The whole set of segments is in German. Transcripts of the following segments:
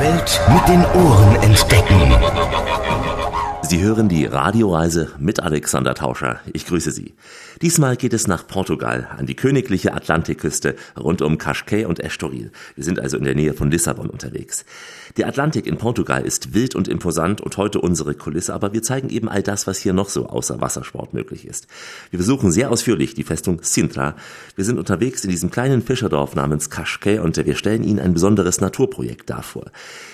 Welt mit den Ohren entdecken. Sie hören die Radioreise mit Alexander Tauscher. Ich grüße Sie. Diesmal geht es nach Portugal, an die königliche Atlantikküste rund um Cascais und Estoril. Wir sind also in der Nähe von Lissabon unterwegs. Der Atlantik in Portugal ist wild und imposant und heute unsere Kulisse, aber wir zeigen eben all das, was hier noch so außer Wassersport möglich ist. Wir besuchen sehr ausführlich die Festung Sintra. Wir sind unterwegs in diesem kleinen Fischerdorf namens Cascais und wir stellen Ihnen ein besonderes Naturprojekt dar vor.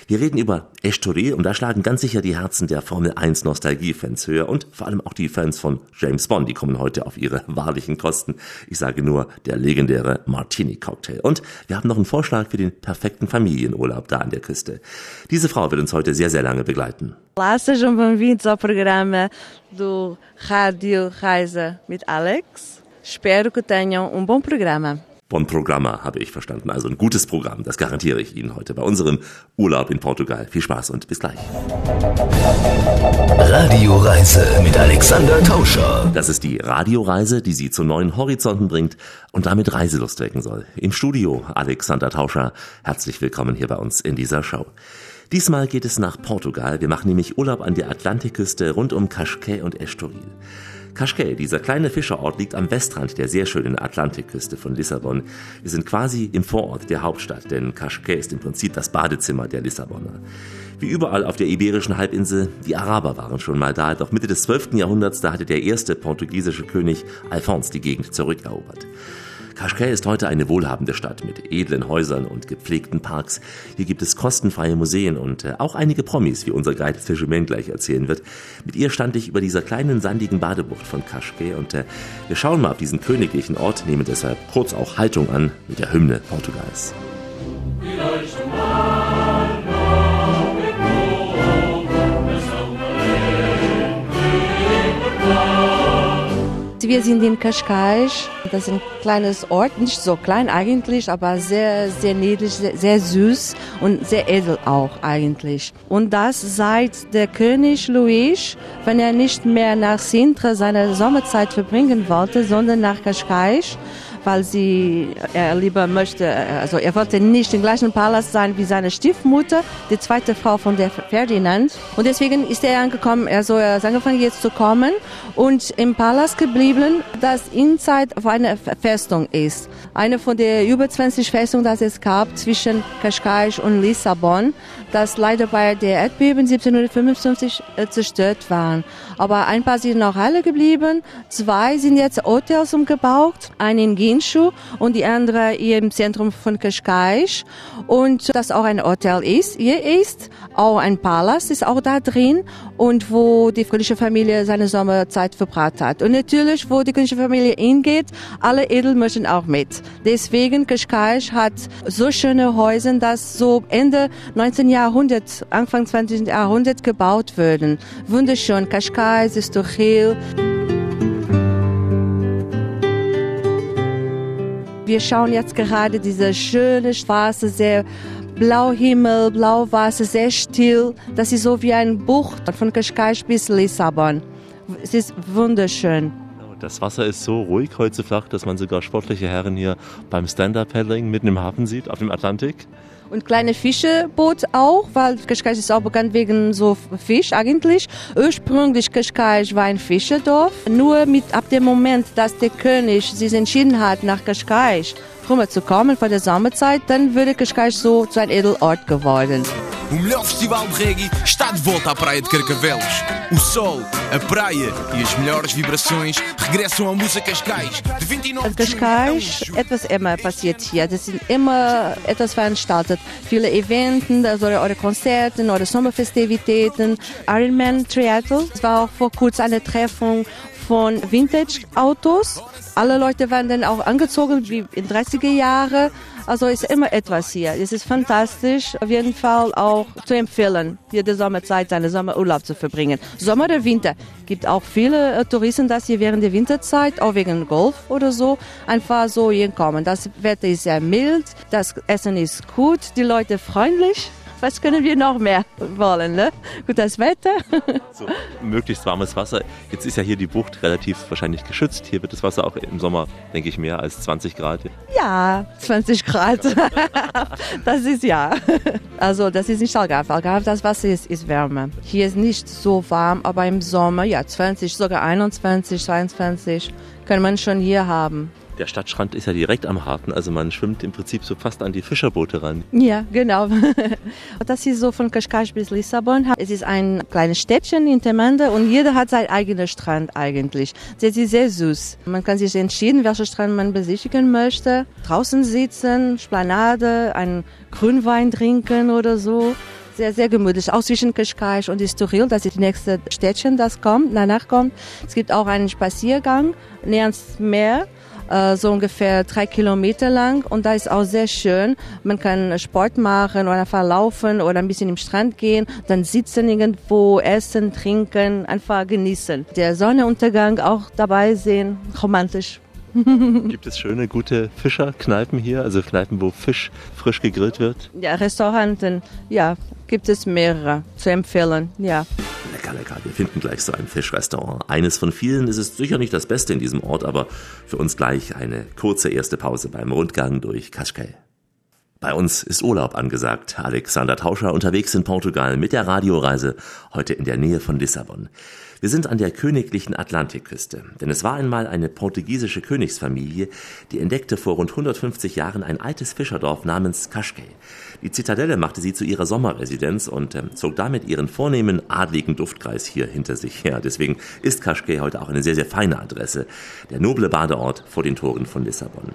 Wir reden über Estoril und da schlagen ganz sicher die Herzen der Formel 1 Nostalgie-Fans höher und vor allem auch die Fans von James Bond, die kommen heute auf ihre wahrlichen Kosten. Ich sage nur der legendäre Martini-Cocktail. Und wir haben noch einen Vorschlag für den perfekten Familienurlaub da an der Küste. Diese Frau wird uns heute sehr, sehr lange begleiten. Sejam bem-vindos ao programa do Rádio Reise mit Alex. Espero que tenham um bom programa. Bon Programma habe ich verstanden. Also ein gutes Programm, das garantiere ich Ihnen heute bei unserem Urlaub in Portugal. Viel Spaß und bis gleich. Radioreise mit Alexander Tauscher. Das ist die Radioreise, die Sie zu neuen Horizonten bringt und damit Reiselust wecken soll. Im Studio Alexander Tauscher. Herzlich willkommen hier bei uns in dieser Show. Diesmal geht es nach Portugal. Wir machen nämlich Urlaub an der Atlantikküste rund um Cascais und Estoril. Cascais, dieser kleine Fischerort, liegt am Westrand der sehr schönen Atlantikküste von Lissabon. Wir sind quasi im Vorort der Hauptstadt, denn Cascais ist im Prinzip das Badezimmer der Lissabonner. Wie überall auf der iberischen Halbinsel, die Araber waren schon mal da, doch Mitte des 12. Jahrhunderts, da hatte der erste portugiesische König Alphons die Gegend zurückerobert. Cascais ist heute eine wohlhabende Stadt mit edlen Häusern und gepflegten Parks. Hier gibt es kostenfreie Museen und äh, auch einige Promis, wie unser Guide Fisherman gleich erzählen wird. Mit ihr stand ich über dieser kleinen sandigen Badebucht von Cascais und äh, wir schauen mal auf diesen königlichen Ort, nehmen deshalb kurz auch Haltung an mit der Hymne Portugals. Wir sind in Cascais. Das ist ein kleines Ort, nicht so klein eigentlich, aber sehr, sehr niedlich, sehr, sehr süß und sehr edel auch eigentlich. Und das seit der König Louis, wenn er nicht mehr nach Sintra seine Sommerzeit verbringen wollte, sondern nach Cascais, weil sie er lieber möchte, also er wollte nicht im gleichen Palast sein wie seine Stiefmutter, die zweite Frau von der Ferdinand. Und deswegen ist er angekommen, also er ist angefangen jetzt zu kommen und im Palast geblieben, das inside auf einer Festung ist. Eine von der über 20 Festungen, das es gab zwischen Cascais und Lissabon, das leider bei der Erdbeben 1755 äh, zerstört waren. Aber ein paar sind noch alle geblieben. Zwei sind jetzt Hotels umgebaut, ein in Ginshu und die andere hier im Zentrum von Cascais. Und das auch ein Hotel ist. Hier ist auch ein Palast, ist auch da drin und wo die königliche Familie seine Sommerzeit verbracht hat. Und natürlich, wo die königliche Familie hingeht, alle Edel möchten auch mit. Deswegen Cascais hat so schöne Häuser, dass so Ende 19. Jahrhundert, Anfang 20. Jahrhundert gebaut wurden. Wunderschön. Cascais, Estoril. Wir schauen jetzt gerade diese schöne schwarze, sehr blau Himmel, blau Wasser, sehr still. Das ist so wie ein Bucht von Cascais bis Lissabon. Es ist wunderschön. Das Wasser ist so ruhig heute flach, dass man sogar sportliche Herren hier beim Stand-Up-Paddling mitten im Hafen sieht, auf dem Atlantik. Und kleine Fischeboot auch, weil Cascais ist auch bekannt wegen so Fisch eigentlich. Ursprünglich Cascais war ein Fischerdorf. Nur mit ab dem Moment, dass der König sich entschieden hat, nach Cascais rüberzukommen vor der Sommerzeit, dann würde Cascais so zu einem Edelort geworden. O melhor festival de reggae está de volta à Praia de Carcavelos. O sol, a praia e as melhores vibrações regressam à Música Cascais. De 29 de junho a 1 de Cascais, etwas immer passiert hier. Das sind immer etwas veranstaltet. Viele Eventen, also eure Konzerte, eure Sommerfestivitäten. Ironman Triathlon. Es war auch vor kurzem eine Treffung von Vintage-Autos. Alle Leute waren dann auch angezogen wie in 30er Jahre. Also ist immer etwas hier. Es ist fantastisch, auf jeden Fall auch zu empfehlen, hier die Sommerzeit seinen Sommerurlaub zu verbringen. Sommer oder Winter. Gibt auch viele äh, Touristen, dass hier während der Winterzeit, auch wegen Golf oder so, einfach so hier kommen. Das Wetter ist sehr mild, das Essen ist gut, die Leute freundlich. Was können wir noch mehr wollen? Ne? Gutes Wetter. So, möglichst warmes Wasser. Jetzt ist ja hier die Bucht relativ wahrscheinlich geschützt. Hier wird das Wasser auch im Sommer, denke ich, mehr als 20 Grad. Ja, 20 Grad. Das ist ja. Also das ist nicht Algarve. Algarve, das Wasser ist, ist wärmer. Hier ist nicht so warm, aber im Sommer, ja, 20, sogar 21, 22 kann man schon hier haben. Der Stadtstrand ist ja direkt am Hafen, also man schwimmt im Prinzip so fast an die Fischerboote ran. Ja, genau. Das ist so von Cascais bis Lissabon. Es ist ein kleines Städtchen in Temande und jeder hat seinen eigenen Strand eigentlich. Das ist sehr süß. Man kann sich entscheiden, welchen Strand man besichtigen möchte. Draußen sitzen, Splanade, einen Grünwein trinken oder so. Sehr, sehr gemütlich. Auch zwischen Cascais und Estoril, das ist das nächste Städtchen, das kommt, danach kommt. Es gibt auch einen Spaziergang näher ans Meer äh, so ungefähr drei Kilometer lang und da ist auch sehr schön. Man kann Sport machen oder einfach laufen oder ein bisschen im Strand gehen, dann sitzen irgendwo, essen, trinken, einfach genießen. Der Sonnenuntergang auch dabei sehen, romantisch. Gibt es schöne, gute Fischerkneipen hier, also Kneipen, wo Fisch frisch gegrillt wird? Ja, Restauranten, ja, gibt es mehrere zu empfehlen, ja. Lecker, lecker. Wir finden gleich so ein Fischrestaurant. Eines von vielen ist es sicher nicht das Beste in diesem Ort, aber für uns gleich eine kurze erste Pause beim Rundgang durch Cascais. Bei uns ist Urlaub angesagt. Alexander Tauscher unterwegs in Portugal mit der Radioreise, heute in der Nähe von Lissabon. Wir sind an der königlichen Atlantikküste, denn es war einmal eine portugiesische Königsfamilie, die entdeckte vor rund 150 Jahren ein altes Fischerdorf namens Cascais. Die Zitadelle machte sie zu ihrer Sommerresidenz und äh, zog damit ihren vornehmen adligen Duftkreis hier hinter sich her. Deswegen ist Cascais heute auch eine sehr, sehr feine Adresse, der noble Badeort vor den Toren von Lissabon.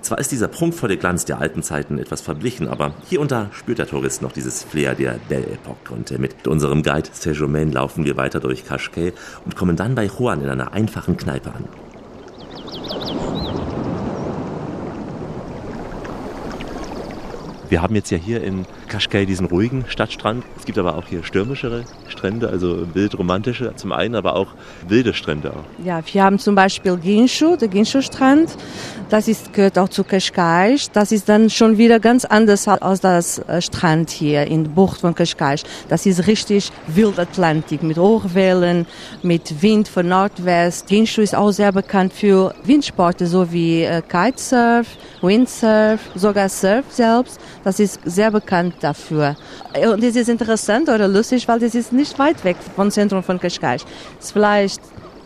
Zwar ist dieser prunkvolle Glanz der alten Zeiten etwas verblichen, aber hier und da spürt der Tourist noch dieses Flair der Belle Epoque. Und äh, mit unserem Guide Saint-Germain laufen wir weiter durch Cascais und kommen dann bei Juan in einer einfachen Kneipe an. Wir haben jetzt ja hier in Cascais diesen ruhigen Stadtstrand. Es gibt aber auch hier stürmischere Strände, also wild romantische zum einen, aber auch wilde Strände. Auch. Ja, wir haben zum Beispiel Ginshu, der Ginshu-Strand. Das ist, gehört auch zu Cascais. Das ist dann schon wieder ganz anders als das äh, Strand hier in der Bucht von Cascais. Das ist richtig Wildatlantik mit Hochwellen, mit Wind von Nordwest. Ginshu ist auch sehr bekannt für Windsporte, so wie äh, Kitesurf, Windsurf, sogar Surf selbst. Das ist sehr bekannt dafür. Und es ist interessant oder lustig, weil das ist nicht weit weg vom Zentrum von Cascais. Es ist vielleicht,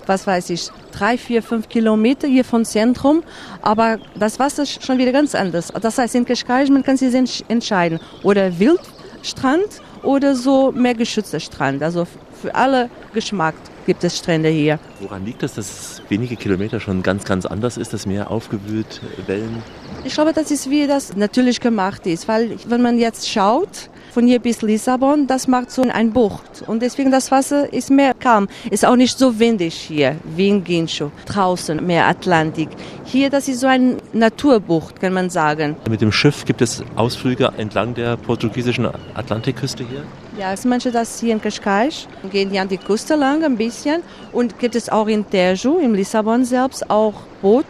was weiß ich, drei, vier, fünf Kilometer hier vom Zentrum, aber das Wasser ist schon wieder ganz anders. Das heißt, in Cascais, man kann sich entscheiden, oder Wildstrand oder so mehr geschützter Strand. Also für alle Geschmack gibt es Strände hier. Woran liegt das, dass wenige Kilometer schon ganz, ganz anders ist, das Meer aufgewühlt, Wellen? Ich glaube, das ist wie das natürlich gemacht ist, weil wenn man jetzt schaut, von hier bis Lissabon, das macht so ein Bucht. Und deswegen das Wasser ist mehr calm. Ist auch nicht so windig hier, wie in Ginsho. Draußen mehr Atlantik. Hier, das ist so eine Naturbucht, kann man sagen. Mit dem Schiff gibt es Ausflüge entlang der portugiesischen Atlantikküste hier? Ja, es manche das hier in Cascais, gehen die an die Küste lang ein bisschen und gibt es auch in Tejo, in Lissabon selbst, auch Boot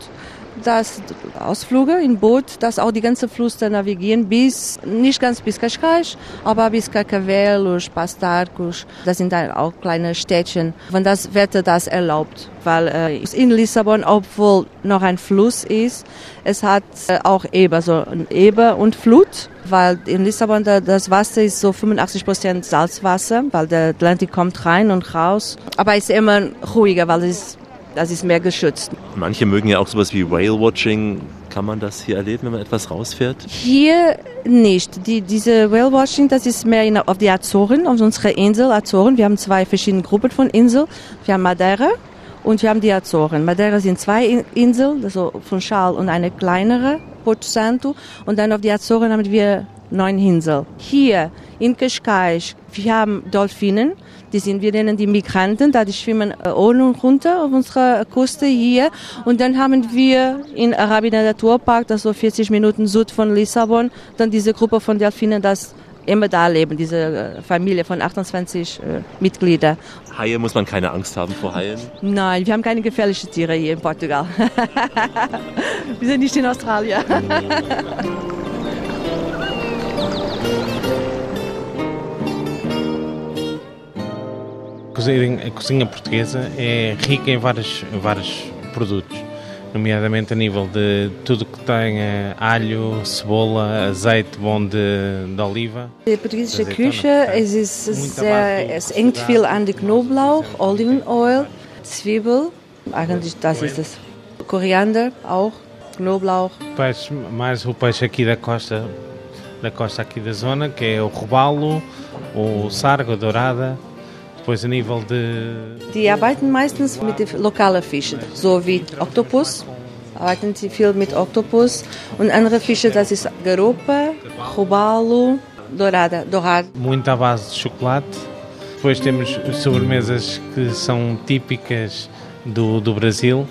das Ausflüge in Boot, das auch die ganze Fluss navigieren bis, nicht ganz bis Cascais, aber bis Carcavelos, Pastarcos. Das sind dann auch kleine Städtchen, wenn das Wetter das erlaubt. Weil äh, in Lissabon, obwohl noch ein Fluss ist, es hat äh, auch Eber, so Eber und Flut. Weil in Lissabon da, das Wasser ist so 85 Prozent Salzwasser, weil der Atlantik kommt rein und raus. Aber es ist immer ruhiger, weil es das ist mehr geschützt. Manche mögen ja auch sowas wie Whale-Watching. Kann man das hier erleben, wenn man etwas rausfährt? Hier nicht. Die, diese Whale-Watching, das ist mehr in, auf die Azoren, auf unserer Insel Azoren. Wir haben zwei verschiedene Gruppen von Inseln. Wir haben Madeira und wir haben die Azoren. Madeira sind zwei Inseln, also von Schal und eine kleinere, Porto Santo. Und dann auf die Azoren haben wir neun Inseln. Hier in Cascais, wir haben Dolphinen. Die sind, wir nennen die Migranten, da die schwimmen äh, ohne und runter auf unserer Küste hier. Und dann haben wir in Arabien Naturpark, das so 40 Minuten Süd von Lissabon, dann diese Gruppe von Delfinen, das immer da leben, diese äh, Familie von 28 äh, Mitgliedern. Haie muss man keine Angst haben vor Haien? Nein, wir haben keine gefährlichen Tiere hier in Portugal. wir sind nicht in Australien. cozinha, a cozinha portuguesa é rica em vários, vários produtos, nomeadamente a nível de tudo que tenha alho, cebola, azeite bom de, de oliva. Die portugiesische Küche, es ist sehr, es hängt viel an die Knoblauch, Olivenöl, Zwiebel, eigentlich das ist es. Koriander auch, Knoblauch. Peixe, mais o peixe aqui da costa, da costa aqui da zona, que é o robalo, o sargo, dourada. Depois a nível de... Die arbeiten meistens mit den lokalen Fischen, so wie Oktopus. Arbeiten sie viel mit Oktopus. Und andere Fische, das ist Garupa, Robalo, Dourada, Dourado. Muito à base de chocolate. Depois temos sobremesas que são típicas do, do Brasil,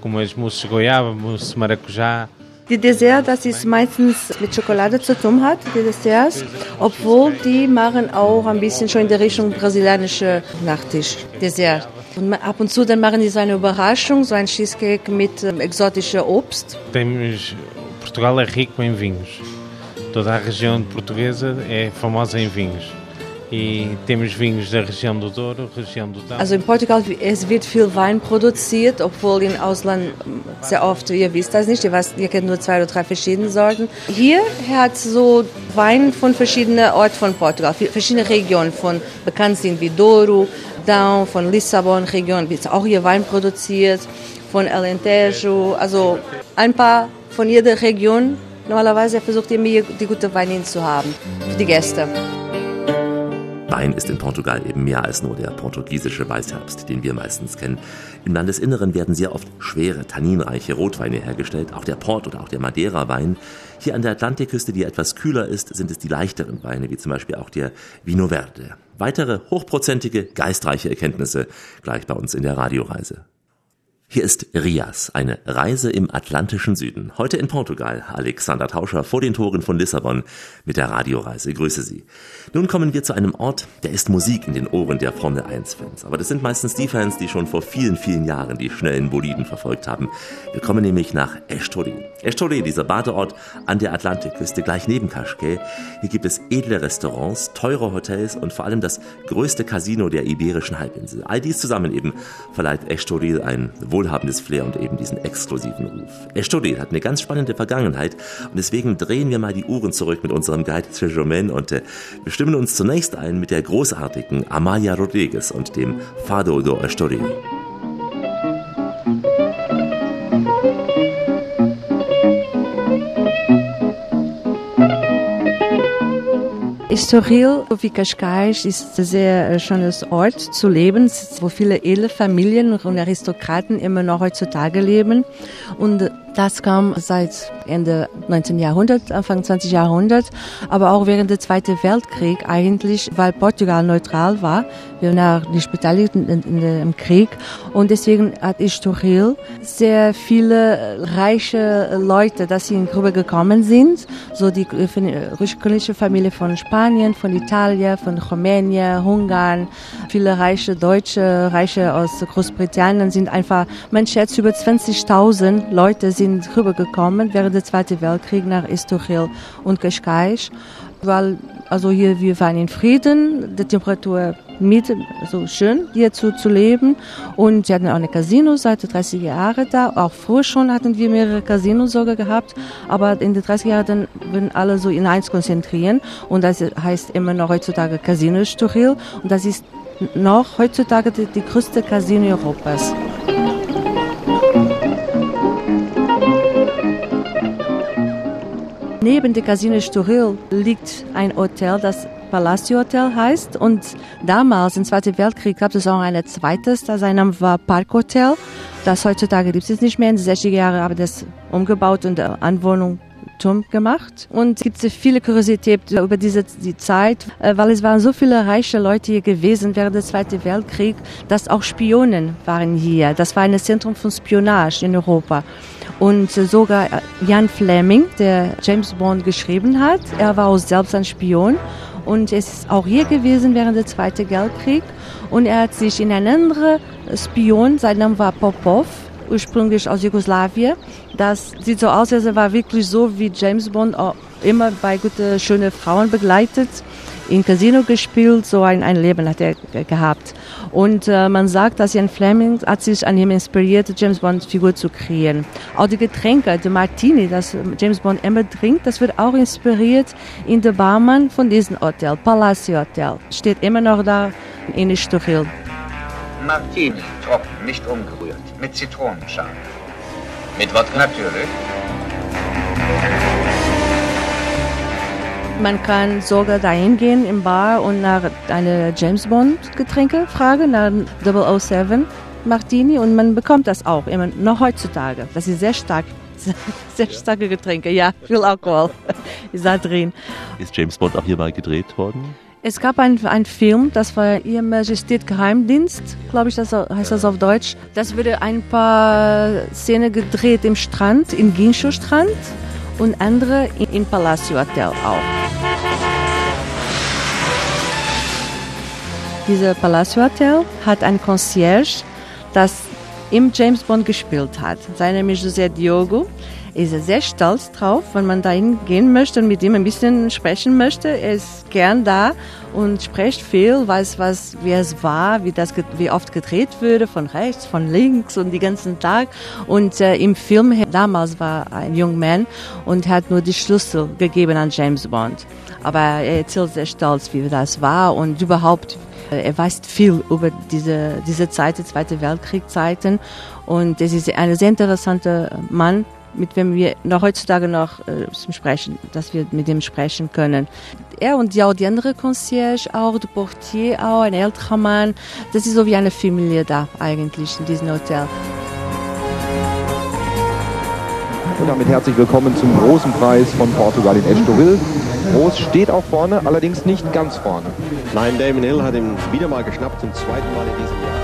como as mousses de goiaba, mousse de maracujá. Die Dessert, das ist meistens mit Schokolade zu tun hat, die Desserts, obwohl die machen auch ein bisschen schon in der Richtung brasilianische Nachtisch, Dessert. Und ab und zu dann machen die so eine Überraschung, so ein Cheesecake mit ähm, exotischem Obst. Portugal é rico em vinhos. Toda a região portuguesa é famosa em vinhos. E temos vinhos da região do Douro, região do Douro. Also in Portugal es wird viel Wein produziert, obwohl im Ausland sehr oft, ihr wisst das nicht, ihr, weißt, ihr kennt nur zwei oder drei verschiedene Sorten. Hier hat so Wein von verschiedenen Orten von Portugal, verschiedene Regionen von bekannt sind wie Douro, Down, von Lissabon Region wird auch hier Wein produziert, von Alentejo, also ein paar von jeder Region. Normalerweise versucht ihr mir die gute Weine zu haben für die Gäste. Wein ist in Portugal eben mehr als nur der portugiesische Weißherbst, den wir meistens kennen. Im Landesinneren werden sehr oft schwere, tanninreiche Rotweine hergestellt, auch der Port oder auch der Madeira-Wein. Hier an der Atlantikküste, die etwas kühler ist, sind es die leichteren Weine, wie zum Beispiel auch der Vino Verde. Weitere hochprozentige, geistreiche Erkenntnisse gleich bei uns in der Radioreise. Hier ist Rias, eine Reise im atlantischen Süden. Heute in Portugal. Alexander Tauscher vor den Toren von Lissabon mit der Radioreise. Grüße Sie. Nun kommen wir zu einem Ort, der ist Musik in den Ohren der Formel 1 Fans. Aber das sind meistens die Fans, die schon vor vielen, vielen Jahren die schnellen Boliden verfolgt haben. Wir kommen nämlich nach Estoril. Estoril, dieser Badeort an der Atlantikküste, gleich neben Cascais. Hier gibt es edle Restaurants, teure Hotels und vor allem das größte Casino der iberischen Halbinsel. All dies zusammen eben verleiht Estoril ein wohlhabendes Flair und eben diesen exklusiven Ruf. Estoril hat eine ganz spannende Vergangenheit und deswegen drehen wir mal die Uhren zurück mit unserem Guide Treasureman und äh, bestimmen uns zunächst ein mit der großartigen Amalia Rodriguez und dem Fado do Estoril. Estoril, wie Cascais, ist ein sehr schönes Ort zu leben, wo viele edle Familien und Aristokraten immer noch heutzutage leben. Und das kam seit Ende 19. Jahrhundert, Anfang 20. Jahrhundert, aber auch während des Zweiten Weltkrieg eigentlich, weil Portugal neutral war. Wir waren nicht beteiligt im Krieg und deswegen hat Estoril sehr viele reiche Leute, dass sie in Gruppe gekommen sind, so die ursprüngliche Familie von Spanien, von Italien, von Rumänien, Ungarn, viele reiche Deutsche, reiche aus Großbritannien sind einfach, man schätzt über 20.000 Leute sind rübergekommen während des Zweiten Weltkriegs nach Estoril und Cascais, weil also hier wir waren in Frieden, die Temperatur mit so schön hier zu, zu leben. Und sie hatten auch eine Casino seit 30 Jahren da, auch früher schon hatten wir mehrere Casinos sogar gehabt, aber in den 30 Jahren dann würden alle so in eins konzentrieren. Und das heißt immer noch heutzutage Casino Estoril und das ist noch heutzutage die, die größte Casino Europas. Neben dem Casino Estoril liegt ein Hotel, das Palacio Hotel heißt. Und damals, im Zweiten Weltkrieg, gab es auch ein zweites, das sein Name war Park Hotel. Das heutzutage gibt es nicht mehr. In den 60er Jahren haben das umgebaut und Anwohnung gemacht. Und es gibt viele Kuriositäten über diese die Zeit, weil es waren so viele reiche Leute hier gewesen während des Zweiten Weltkriegs, dass auch Spionen waren hier. Das war ein Zentrum von Spionage in Europa. Und sogar Jan Fleming, der James Bond geschrieben hat, er war auch selbst ein Spion und ist auch hier gewesen während des Zweiten Weltkriegs. Und er hat sich in einen anderen Spion, sein Name war Popov, ursprünglich aus Jugoslawien. Das sieht so aus, als er war wirklich so wie James Bond, immer bei gute, schöne Frauen begleitet, in Casino gespielt, so ein, ein Leben hat er gehabt. Und äh, man sagt, dass Ian Fleming hat sich an ihm inspiriert, James Bond Figur zu kreieren. Auch die Getränke, der Martini, das James Bond immer trinkt, das wird auch inspiriert in der Barmann von diesem Hotel, Palacio Hotel. Steht immer noch da in Estoril. Martini, trocken, nicht umgerührt, mit Zitronenschale. Mit Wodka? Natürlich. Man kann sogar dahin gehen im Bar und nach eine James Bond Getränke fragen, nach 007 Martini und man bekommt das auch immer noch heutzutage. Das ist sehr stark. Sehr starke Getränke, ja, viel Alkohol ist da drin. Ist James Bond auch hierbei gedreht worden? Es gab einen, Film, das war Ihr Majestät Geheimdienst, glaube ich, das heißt das auf Deutsch. Das wurde ein paar Szenen gedreht im Strand, im Ginsho Strand und andere im Palacio Hotel auch. Dieser Palacio Hotel hat ein Concierge, das im James Bond gespielt hat. Sein Name ist José Diogo. Ist er sehr stolz drauf, wenn man dahin gehen möchte und mit ihm ein bisschen sprechen möchte. Er ist gern da und spricht viel, weiß was, wie es war, wie das, wie oft gedreht würde, von rechts, von links und den ganzen Tag. Und äh, im Film damals war ein junger Mann und hat nur die Schlüssel gegeben an James Bond. Aber er erzählt sehr stolz, wie das war und überhaupt er weiß viel über diese, diese Zeit, die Zweite Weltkriegzeiten. Und es ist ein sehr interessanter Mann, mit dem wir noch heutzutage noch äh, sprechen, dass wir mit ihm sprechen können. Er und ja, die andere Concierge auch, der Portier auch, ein älterer Mann. Das ist so wie eine Familie da eigentlich in diesem Hotel. Und damit herzlich willkommen zum großen Preis von Portugal in Estoril. Groß steht auch vorne, allerdings nicht ganz vorne. Nein, Damon Hill hat ihn wieder mal geschnappt, zum zweiten Mal in diesem Jahr.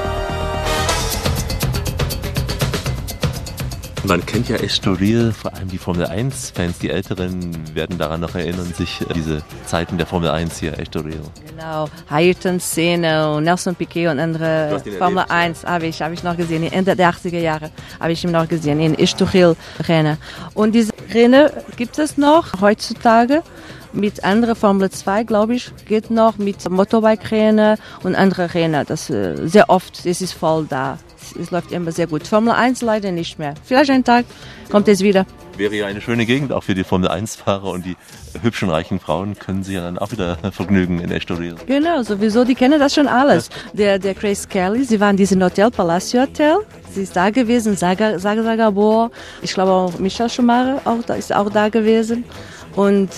Man kennt ja Estoril, vor allem die Formel 1-Fans, die Älteren werden daran noch erinnern, sich äh, diese Zeiten der Formel 1 hier, Estoril. Genau, Ayrton Senna und Nelson Piquet und andere Formel erlebt, 1 ja. habe ich, hab ich noch gesehen, Ende der 80er Jahre habe ich ihn noch gesehen, in Estoril-Rennen. Und diese Rennen gibt es noch heutzutage mit anderen Formel 2, glaube ich, geht noch mit Motorbike-Rennen und andere Rennen. Das äh, sehr oft, es ist voll da. Es läuft immer sehr gut. Formel 1 leider nicht mehr. Vielleicht einen Tag kommt es wieder. Wäre ja eine schöne Gegend auch für die Formel 1-Fahrer und die hübschen, reichen Frauen können sich ja dann auch wieder vergnügen in Estoril. Genau, sowieso, die kennen das schon alles. Der, der Grace Kelly, sie war in diesem Hotel, Palacio Hotel. Sie ist da gewesen, Saga, Saga Sagabor. Ich glaube auch Michel Schumacher auch, da ist auch da gewesen. Und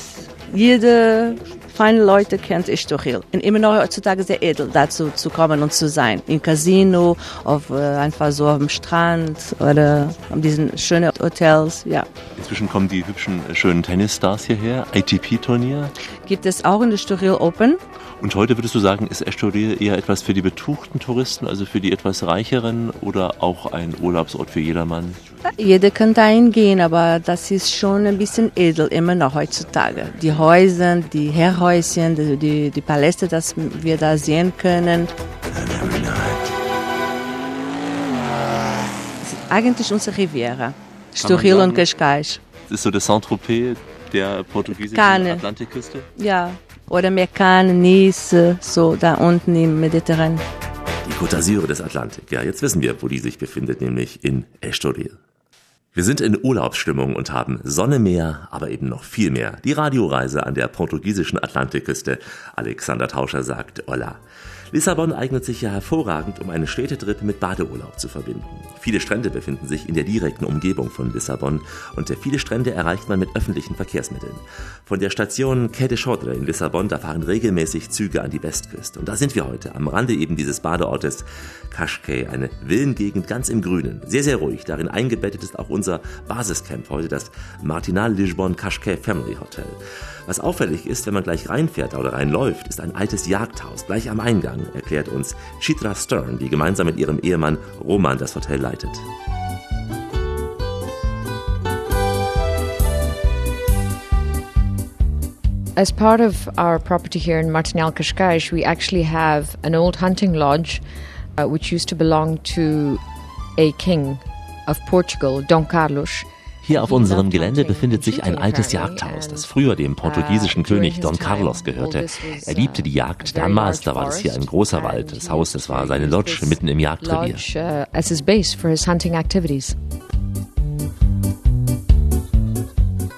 jede feine Leute kennt Estoril. Und immer noch heutzutage sehr edel, dazu zu kommen und zu sein. Im Casino, auf, äh, einfach so am Strand oder an diesen schönen Hotels, ja. Inzwischen kommen die hübschen, schönen Tennisstars hierher. ATP-Turnier. Gibt es auch in Estoril Open. Und heute würdest du sagen, ist Estoril eher etwas für die betuchten Touristen, also für die etwas reicheren oder auch ein Urlaubsort für jedermann? Jeder kann da hingehen, aber das ist schon ein bisschen edel, immer noch heutzutage. Die Häuser, die Herrhäuschen, die, die, die Paläste, das wir da sehen können. Das ist eigentlich unsere Riviera. Estoril und Cascais. Das ist so der Saint-Tropez der portugiesischen. Atlantikküste? Ja, oder Mekane, Nice, so da unten im Mediterranean. Die Côte d'Azur des Atlantik. Ja, jetzt wissen wir, wo die sich befindet, nämlich in Estoril. Wir sind in Urlaubsstimmung und haben Sonne mehr, aber eben noch viel mehr. Die Radioreise an der portugiesischen Atlantikküste. Alexander Tauscher sagt Hola. Lissabon eignet sich ja hervorragend, um einen Städtetrip mit Badeurlaub zu verbinden. Viele Strände befinden sich in der direkten Umgebung von Lissabon und viele Strände erreicht man mit öffentlichen Verkehrsmitteln. Von der Station Quai de Chodre in Lissabon, da fahren regelmäßig Züge an die Westküste. Und da sind wir heute, am Rande eben dieses Badeortes Cascais, eine Villengegend ganz im Grünen. Sehr, sehr ruhig. Darin eingebettet ist auch unser Basiscamp heute, das Martinal Lisbon Cascais Family Hotel. Was auffällig ist, wenn man gleich reinfährt oder reinläuft, ist ein altes Jagdhaus gleich am Eingang, erklärt uns Chitra Stern, die gemeinsam mit ihrem Ehemann Roman das Hotel leitet. As part of our property here in Martinal Cascais, we actually have an old hunting lodge uh, which used to belong to a king of Portugal, Dom Carlos. Hier auf unserem Gelände befindet sich ein altes Jagdhaus, das früher dem portugiesischen König Don Carlos gehörte. Er liebte die Jagd. Damals, da war das hier ein großer Wald. Das Haus, das war seine Lodge mitten im Jagdrevier.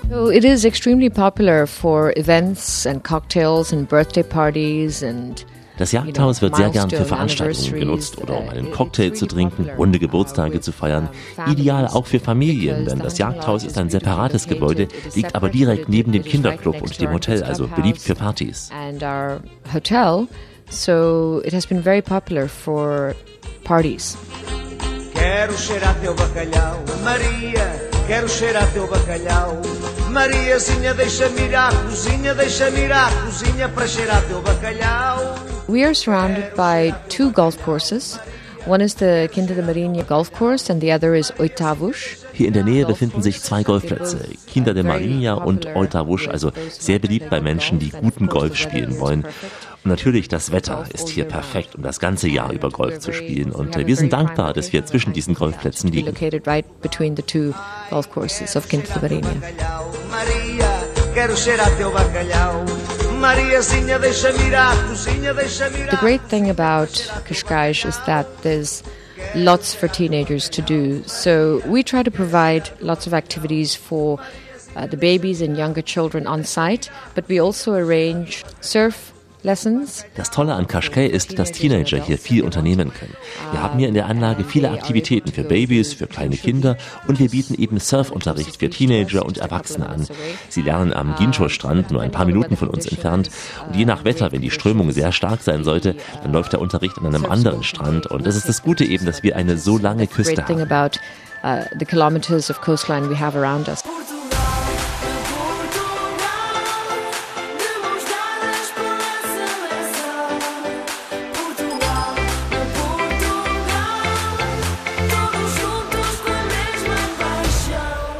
So it is extremely popular for events and cocktails and birthday parties and das Jagdhaus wird sehr gern für Veranstaltungen genutzt oder um einen Cocktail zu trinken, runde Geburtstage zu feiern. Ideal auch für Familien, denn das Jagdhaus ist ein separates Gebäude, liegt aber direkt neben dem Kinderclub und dem Hotel, also beliebt für Partys. And our hotel, so it has been very popular for parties. Quero cheirar teu bacalhau, Maria, quero cheirar teu bacalhau. Mariazinha, deixa-me ir à cozinha, deixa-me ir à cozinha para cheirar teu bacalhau. We are surrounded by two golf courses. One is the Quinta de Marinha golf course and the other is Oitavus. Hier in der Nähe befinden sich zwei Golfplätze, Quinta de Marinha und Oitavus, also sehr beliebt bei Menschen, die guten Golf spielen wollen. Und natürlich, das Wetter ist hier perfekt, um das ganze Jahr über Golf zu spielen. Und wir sind dankbar, dass wir zwischen diesen Golfplätzen liegen. The great thing about Cascais is that there's lots for teenagers to do. So we try to provide lots of activities for uh, the babies and younger children on site, but we also arrange surf. Das Tolle an Kashkei ist, dass Teenager hier viel unternehmen können. Wir haben hier in der Anlage viele Aktivitäten für Babys, für kleine Kinder und wir bieten eben Surfunterricht für Teenager und Erwachsene an. Sie lernen am Gincho-Strand, nur ein paar Minuten von uns entfernt. Und je nach Wetter, wenn die Strömung sehr stark sein sollte, dann läuft der Unterricht an einem anderen Strand. Und das ist das Gute eben, dass wir eine so lange Küste haben.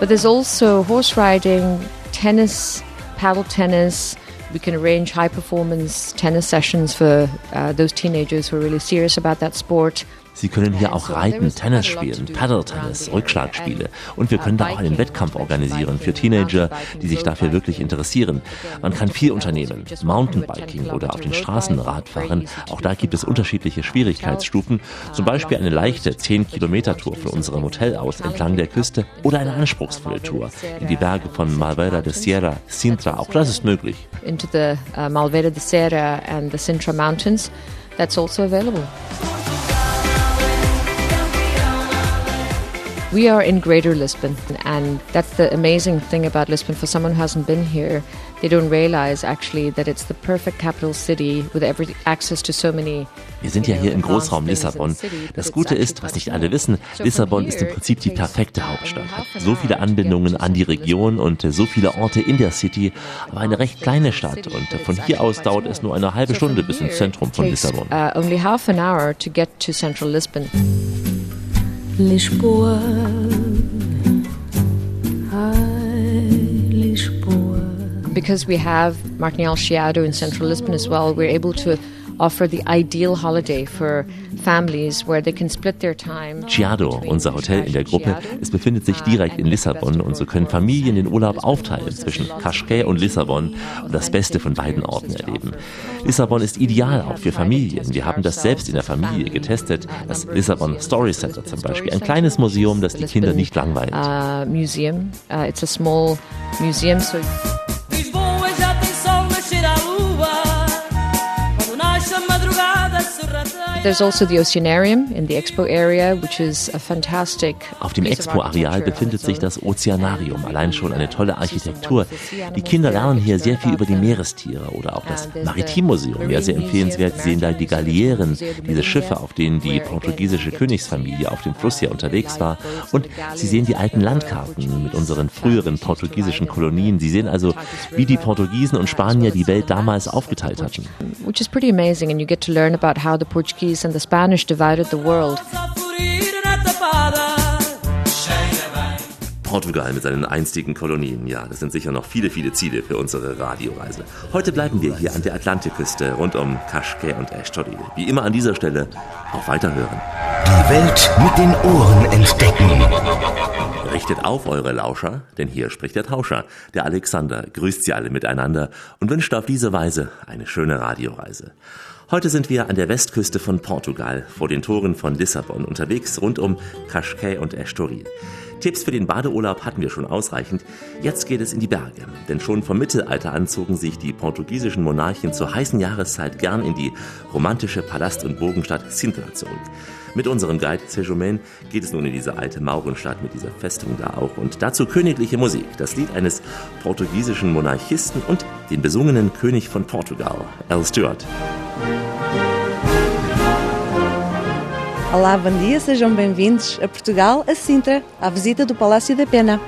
But there's also horse riding, tennis, paddle tennis. We can arrange high performance tennis sessions for uh, those teenagers who are really serious about that sport. Sie können hier auch reiten, Tennis spielen, Paddle-Tennis, Rückschlagspiele. Und wir können da auch einen Wettkampf organisieren für Teenager, die sich dafür wirklich interessieren. Man kann viel unternehmen. Mountainbiking oder auf den Straßen Radfahren. Auch da gibt es unterschiedliche Schwierigkeitsstufen. Zum Beispiel eine leichte 10-Kilometer-Tour von unserem Hotel aus entlang der Küste oder eine anspruchsvolle Tour in die Berge von Malvera de Sierra, Sintra. Auch das ist möglich. Into the uh, Malvera de Sierra and the Sintra Mountains. That's also available. We are in Greater Lisbon, and that's the amazing thing about Lisbon. For someone who hasn't been here, they don't realize actually that it's the perfect capital city with every access to so many. Wir sind ja hier im Großraum Lissabon. Das Gute ist, was nicht alle wissen, Lissabon ist im Prinzip die perfekte Hauptstadt. So viele Anbindungen an die Region und so viele Orte in der City, aber eine recht kleine Stadt. Und von hier aus dauert es nur eine halbe Stunde bis ins Zentrum von Lissabon. Uh, only half an hour to get to central Lisbon. Lisboa. Because we have Martinel Chiado in central Lisbon as well, we're able to offer the ideal holiday for families where they can split their time. Chiado, unser Hotel in der Gruppe, es befindet sich direkt in Lissabon und so können Familien den Urlaub aufteilen zwischen Cascais und Lissabon und das Beste von beiden Orten erleben. Lissabon ist ideal auch für Familien. Wir haben das selbst in der Familie getestet. Das Lissabon Story Center zum Beispiel, ein kleines Museum, das die Kinder nicht langweilt. There's also the Oceanarium in the Expo area, which is a fantastic Auf dem Expo-Areal befindet sich das Ozeanarium, allein schon eine tolle Architektur. Die Kinder lernen hier sehr viel über die Meerestiere oder auch das Maritimmuseum, ja sehr empfehlenswert. Sie sehen da die Galeeren, diese Schiffe, auf denen die portugiesische Königsfamilie auf dem Fluss hier unterwegs war. Und sie sehen die alten Landkarten mit unseren früheren portugiesischen Kolonien. Sie sehen also, wie die Portugiesen und Spanier die Welt damals aufgeteilt hatten. Which is pretty amazing and you get to learn about how the Portuguese Portuguese and the Spanish divided the world. Portugal mit seinen einstigen Kolonien. Ja, das sind sicher noch viele, viele Ziele für unsere Radioreise. Heute bleiben wir hier an der Atlantikküste rund um Cascais und Estoril. Wie immer an dieser Stelle auf Weiterhören. Die Welt mit den Ohren entdecken. Richtet auf eure Lauscher, denn hier spricht der Tauscher, der Alexander, grüßt sie alle miteinander und wünscht auf diese Weise eine schöne Radioreise. Heute sind wir an der Westküste von Portugal, vor den Toren von Lissabon, unterwegs rund um Cascais und Estoril. Tipps für den Badeurlaub hatten wir schon ausreichend. Jetzt geht es in die Berge. Denn schon vom Mittelalter an zogen sich die portugiesischen Monarchen zur heißen Jahreszeit gern in die romantische Palast- und Burgenstadt Sintra zurück. Mit unserem Guide Sejomain geht es nun in diese alte Maurenstadt mit dieser Festung da auch und dazu königliche Musik, das Lied eines portugiesischen Monarchisten und den besungenen König von Portugal, Al Stewart. Olá, bom dia, sejam bem-vindos a Portugal, a Sintra, à visita do Palácio da Pena.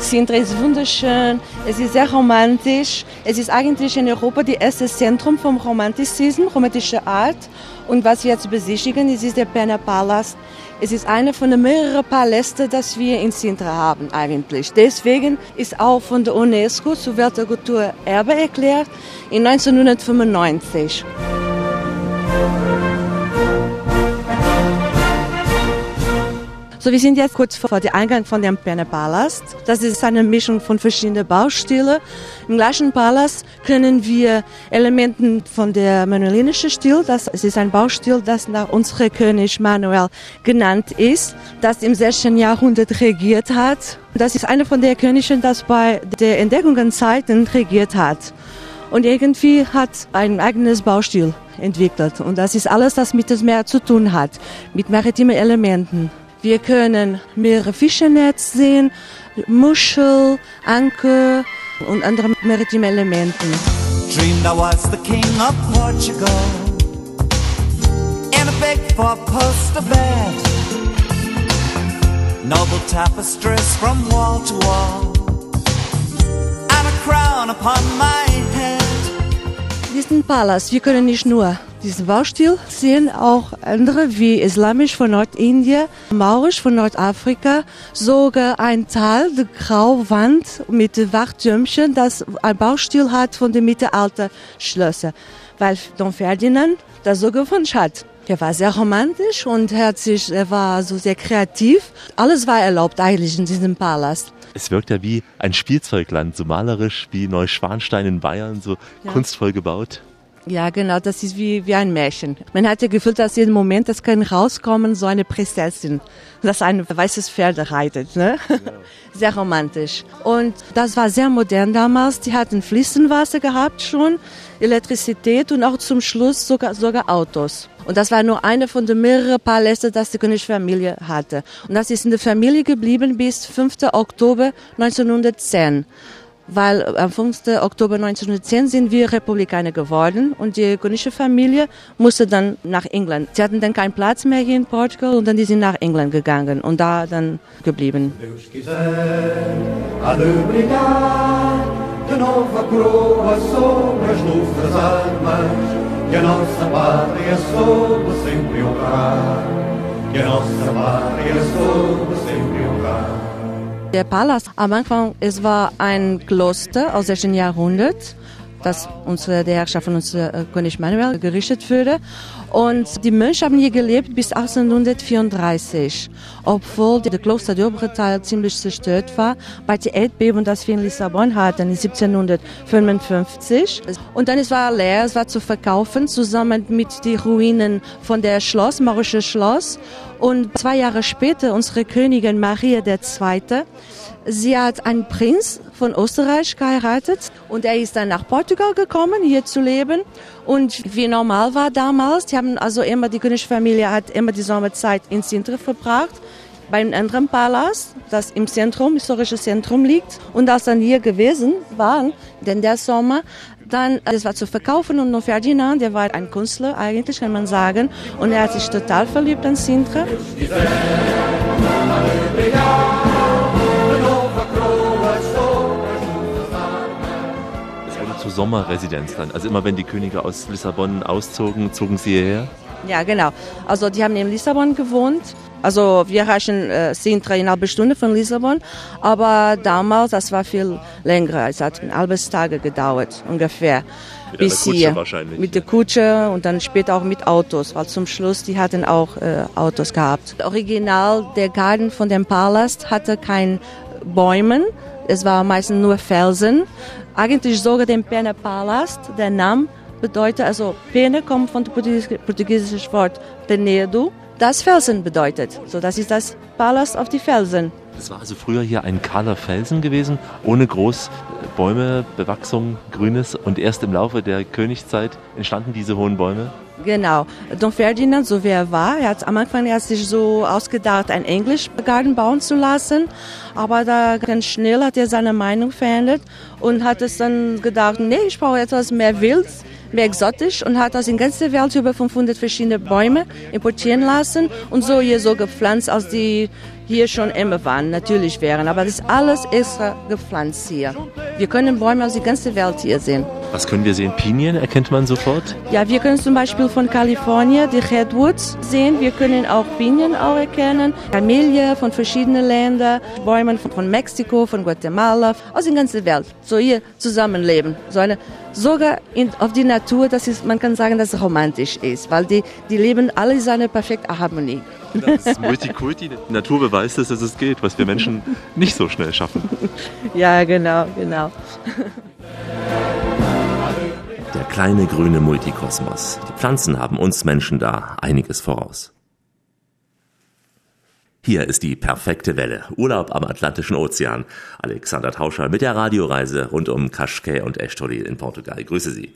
Sintra ist wunderschön, es ist sehr romantisch. Es ist eigentlich in Europa das erste Zentrum vom Romanticismus, romantischer Art. Und was wir jetzt besichtigen, ist, ist der Pena Palast. Es ist einer von den mehreren Paläste, das wir in Sintra haben eigentlich. Deswegen ist auch von der UNESCO zur Weltkulturerbe erklärt in 1995. So, wir sind jetzt kurz vor dem Eingang von dem Perne Palast. Das ist eine Mischung von verschiedenen Baustilen. Im gleichen Palast können wir Elementen von der manuelinischen Stil, das ist ein Baustil, das nach unserem König Manuel genannt ist, das im 16. Jahrhundert regiert hat. Das ist einer von den Königen, das bei der Entdeckungszeiten regiert hat. Und irgendwie hat ein eigenes Baustil entwickelt. Und das ist alles, das mit dem Meer zu tun hat, mit maritimen Elementen. Wir können mehrere Fischernetz sehen, Muschel, Anker und andere maritime Elementen. Dreamed I was the king of Portugal In a big four-poster bed Noble tapestries from wall to wall And a crown upon my head Diesen Palast, wir können nicht nur diesen Baustil sehen, auch andere wie Islamisch von Nordindien, Maurisch von Nordafrika, sogar ein Teil der Grauwand mit Wachtürmchen, das ein Baustil hat von den Mittelalterschlössern, weil Don Ferdinand das so gewünscht hat. Er war sehr romantisch und er, sich, er war so sehr kreativ. Alles war erlaubt eigentlich in diesem Palast. Es wirkt ja wie ein Spielzeugland, so malerisch wie Neuschwanstein in Bayern, so ja. kunstvoll gebaut. Ja, genau, das ist wie, wie ein Märchen. Man hat ja gefühlt, dass jeden Moment, das kann rauskommen, so eine Prinzessin, das ein weißes Pferd reitet. Ne? Ja. Sehr romantisch. Und das war sehr modern damals. Die hatten Fließenwasser gehabt schon, Elektrizität und auch zum Schluss sogar, sogar Autos. Und das war nur eine von den mehreren Paläste, das die Königsfamilie hatte. Und das ist in der Familie geblieben bis 5. Oktober 1910 weil am 5. Oktober 1910 sind wir Republikaner geworden und die königliche Familie musste dann nach England. Sie hatten dann keinen Platz mehr hier in Portugal und dann sind nach England gegangen und da dann geblieben. Der Palast am Anfang, es war ein Kloster aus dem 16. Jahrhundert, das unter der Herrschaft von unserem äh, König Manuel gerichtet wurde. Und die Mönche haben hier gelebt bis 1834, obwohl der Kloster der obere Teil ziemlich zerstört war bei der Erdbeben, das wir in Lissabon hatten, in 1755. Und dann es war leer, es war zu verkaufen, zusammen mit den Ruinen von der Schloss, Marische Schloss. Und zwei Jahre später unsere Königin Maria II., sie hat einen Prinz von Österreich geheiratet und er ist dann nach Portugal gekommen, hier zu leben. Und wie normal war damals, die haben also immer, die Königsfamilie hat immer die Sommerzeit in Sintra verbracht beim anderen Palast, das im Zentrum, historischen Zentrum liegt. Und als dann hier gewesen waren, denn der Sommer, dann, das war zu verkaufen und nur Ferdinand, der war ein Künstler eigentlich, kann man sagen. Und er hat sich total verliebt an Sintra. zur Sommerresidenz dann. Also immer wenn die Könige aus Lissabon auszogen, zogen sie hierher? Ja, genau. Also die haben in Lissabon gewohnt. Also wir reichen äh, sind dreieinhalb Stunden von Lissabon, aber damals, das war viel länger. Es hat ein halbes Tage gedauert ungefähr. Mit bis Kutsche hier. wahrscheinlich. Mit der Kutsche und dann später auch mit Autos, weil zum Schluss, die hatten auch äh, Autos gehabt. Original, der Garten von dem Palast hatte kein Bäumen, es war meistens nur Felsen. Eigentlich sogar den Pena Palast, der Name bedeutet, also Pena kommt von dem portugies- portugiesischen Wort Penedo, das Felsen bedeutet. So, das ist das Palast auf die Felsen. Das war also früher hier ein kahler Felsen gewesen, ohne groß äh, Bäume, Bewachsung, Grünes. Und erst im Laufe der Königszeit entstanden diese hohen Bäume. Genau. Don Ferdinand, so wie er war, er hat am Anfang er hat sich so ausgedacht, einen Englischgarten bauen zu lassen. Aber da ganz schnell hat er seine Meinung verändert und hat es dann gedacht, nee, ich brauche etwas mehr wild, mehr exotisch und hat aus in ganzer Welt über 500 verschiedene Bäume importieren lassen und so hier so gepflanzt, als die hier schon immer waren, natürlich wären. Aber das ist alles extra gepflanzt hier. Wir können Bäume aus der ganzen Welt hier sehen. Was können wir sehen? Pinien erkennt man sofort. Ja, wir können zum Beispiel von Kalifornien die Redwoods sehen. Wir können auch Pinien auch erkennen. Kamelie von verschiedenen Ländern, Bäume von, von Mexiko, von Guatemala, aus der ganzen Welt. So hier zusammenleben. So eine, sogar in, auf die Natur, das ist, man kann sagen, dass es romantisch ist, weil die, die leben alle in seiner perfekten Harmonie. Das ist Multikulti. Die Natur beweist es, dass es geht, was wir Menschen nicht so schnell schaffen. Ja, genau, genau. Der kleine grüne Multikosmos. Die Pflanzen haben uns Menschen da einiges voraus. Hier ist die perfekte Welle. Urlaub am Atlantischen Ozean. Alexander Tauscher mit der Radioreise rund um Cascais und Estoril in Portugal. Grüße Sie.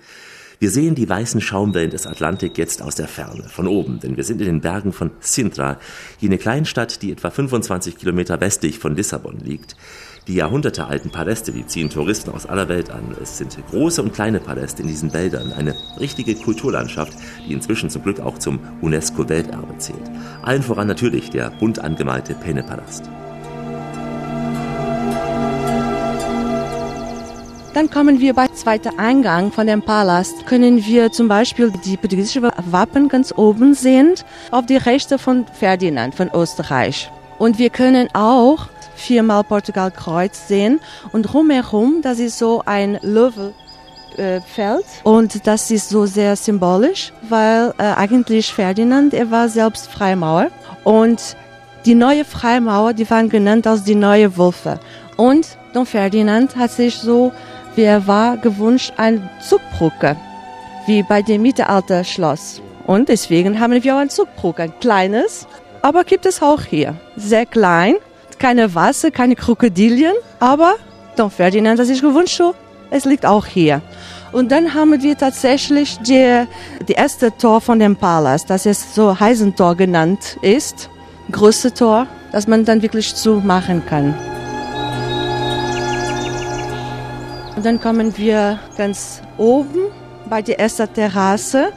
Wir sehen die weißen Schaumwellen des Atlantik jetzt aus der Ferne, von oben, denn wir sind in den Bergen von Sintra, jene Kleinstadt, die etwa 25 Kilometer westlich von Lissabon liegt. Die jahrhundertealten Paläste, die ziehen Touristen aus aller Welt an. Es sind große und kleine Paläste in diesen Wäldern, eine richtige Kulturlandschaft, die inzwischen zum Glück auch zum UNESCO-Welterbe zählt. Allen voran natürlich der bunt angemalte Penne-Palast. Dann kommen wir bei zweiter Eingang von dem Palast. Können wir zum Beispiel die portugiesische Wappen ganz oben sehen, auf die Rechte von Ferdinand von Österreich. Und wir können auch viermal Portugal Kreuz sehen und drumherum, das ist so ein Löwe. äh, und das ist so sehr symbolisch, weil äh, eigentlich Ferdinand, er war selbst Freimaurer und die neue Freimaurer, die waren genannt als die neue Wölfe und Don Ferdinand hat sich so, wie er war, gewünscht, eine Zugbrücke, wie bei dem Mittelalter-Schloss. Und deswegen haben wir auch ein Zugbrücke, ein kleines, aber gibt es auch hier. Sehr klein, keine Wasser, keine Krokodilien, aber Don Ferdinand hat sich gewünscht, es liegt auch hier. Und dann haben wir tatsächlich die, die erste Tor von dem Palast, das ist so Heisentor genannt ist, größte Tor, das man dann wirklich zumachen kann. Und dann kommen wir ganz oben bei der ersten Terrasse.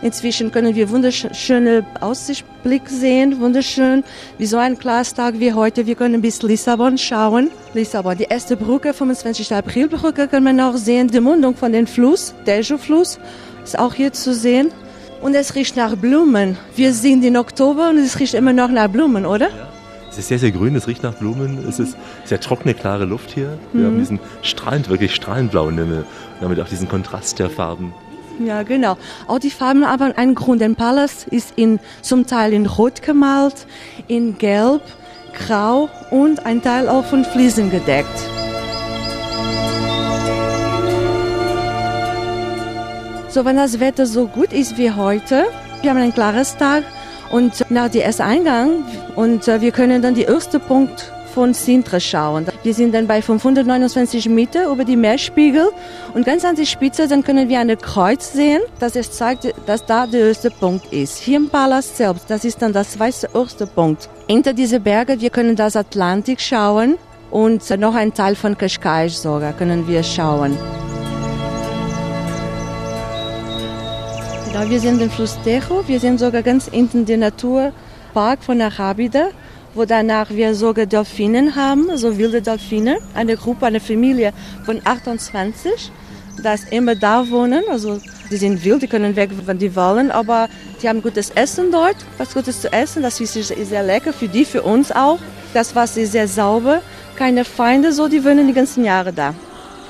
Inzwischen können wir wunderschöne Aussichtblick sehen, wunderschön, wie so ein Glastag wie heute. Wir können bis Lissabon schauen. Lissabon, die erste Brücke, 25. Aprilbrücke, können wir noch sehen. Die Mundung von dem Fluss, Tejo-Fluss, ist auch hier zu sehen. Und es riecht nach Blumen. Wir sind in Oktober und es riecht immer noch nach Blumen, oder? Es ist sehr, sehr grün, es riecht nach Blumen, es ist sehr trockene, klare Luft hier. Wir Mhm. haben diesen strahlend, wirklich strahlend blauen Himmel und damit auch diesen Kontrast der Farben. Ja, genau. Auch die Farben haben einen Grund. Der Palast ist in, zum Teil in Rot gemalt, in Gelb, Grau und ein Teil auch von Fliesen gedeckt. So, wenn das Wetter so gut ist wie heute, wir haben einen klares Tag und nach dem ersten Eingang und äh, wir können dann die erste Punkt von Sintra schauen. Wir sind dann bei 529 Meter über die Meerspiegel und ganz an die Spitze, dann können wir ein Kreuz sehen, das es zeigt, dass da der erste Punkt ist. Hier im Palast selbst, das ist dann das zweite erste Punkt. Hinter diese Berge, wir können das Atlantik schauen und noch ein Teil von Cascais sogar können wir schauen. Genau, wir sind im Fluss Tejo, wir sind sogar ganz hinten im Naturpark von Arabida wo danach wir sogar Delfinen haben, so wilde Delfine. Eine Gruppe, eine Familie von 28, das immer da wohnen. Also die sind wild, die können weg, wenn die wollen, aber die haben gutes Essen dort, was Gutes zu essen. Das ist sehr lecker für die, für uns auch. Das Wasser ist sehr sauber, keine Feinde, so die wohnen die ganzen Jahre da.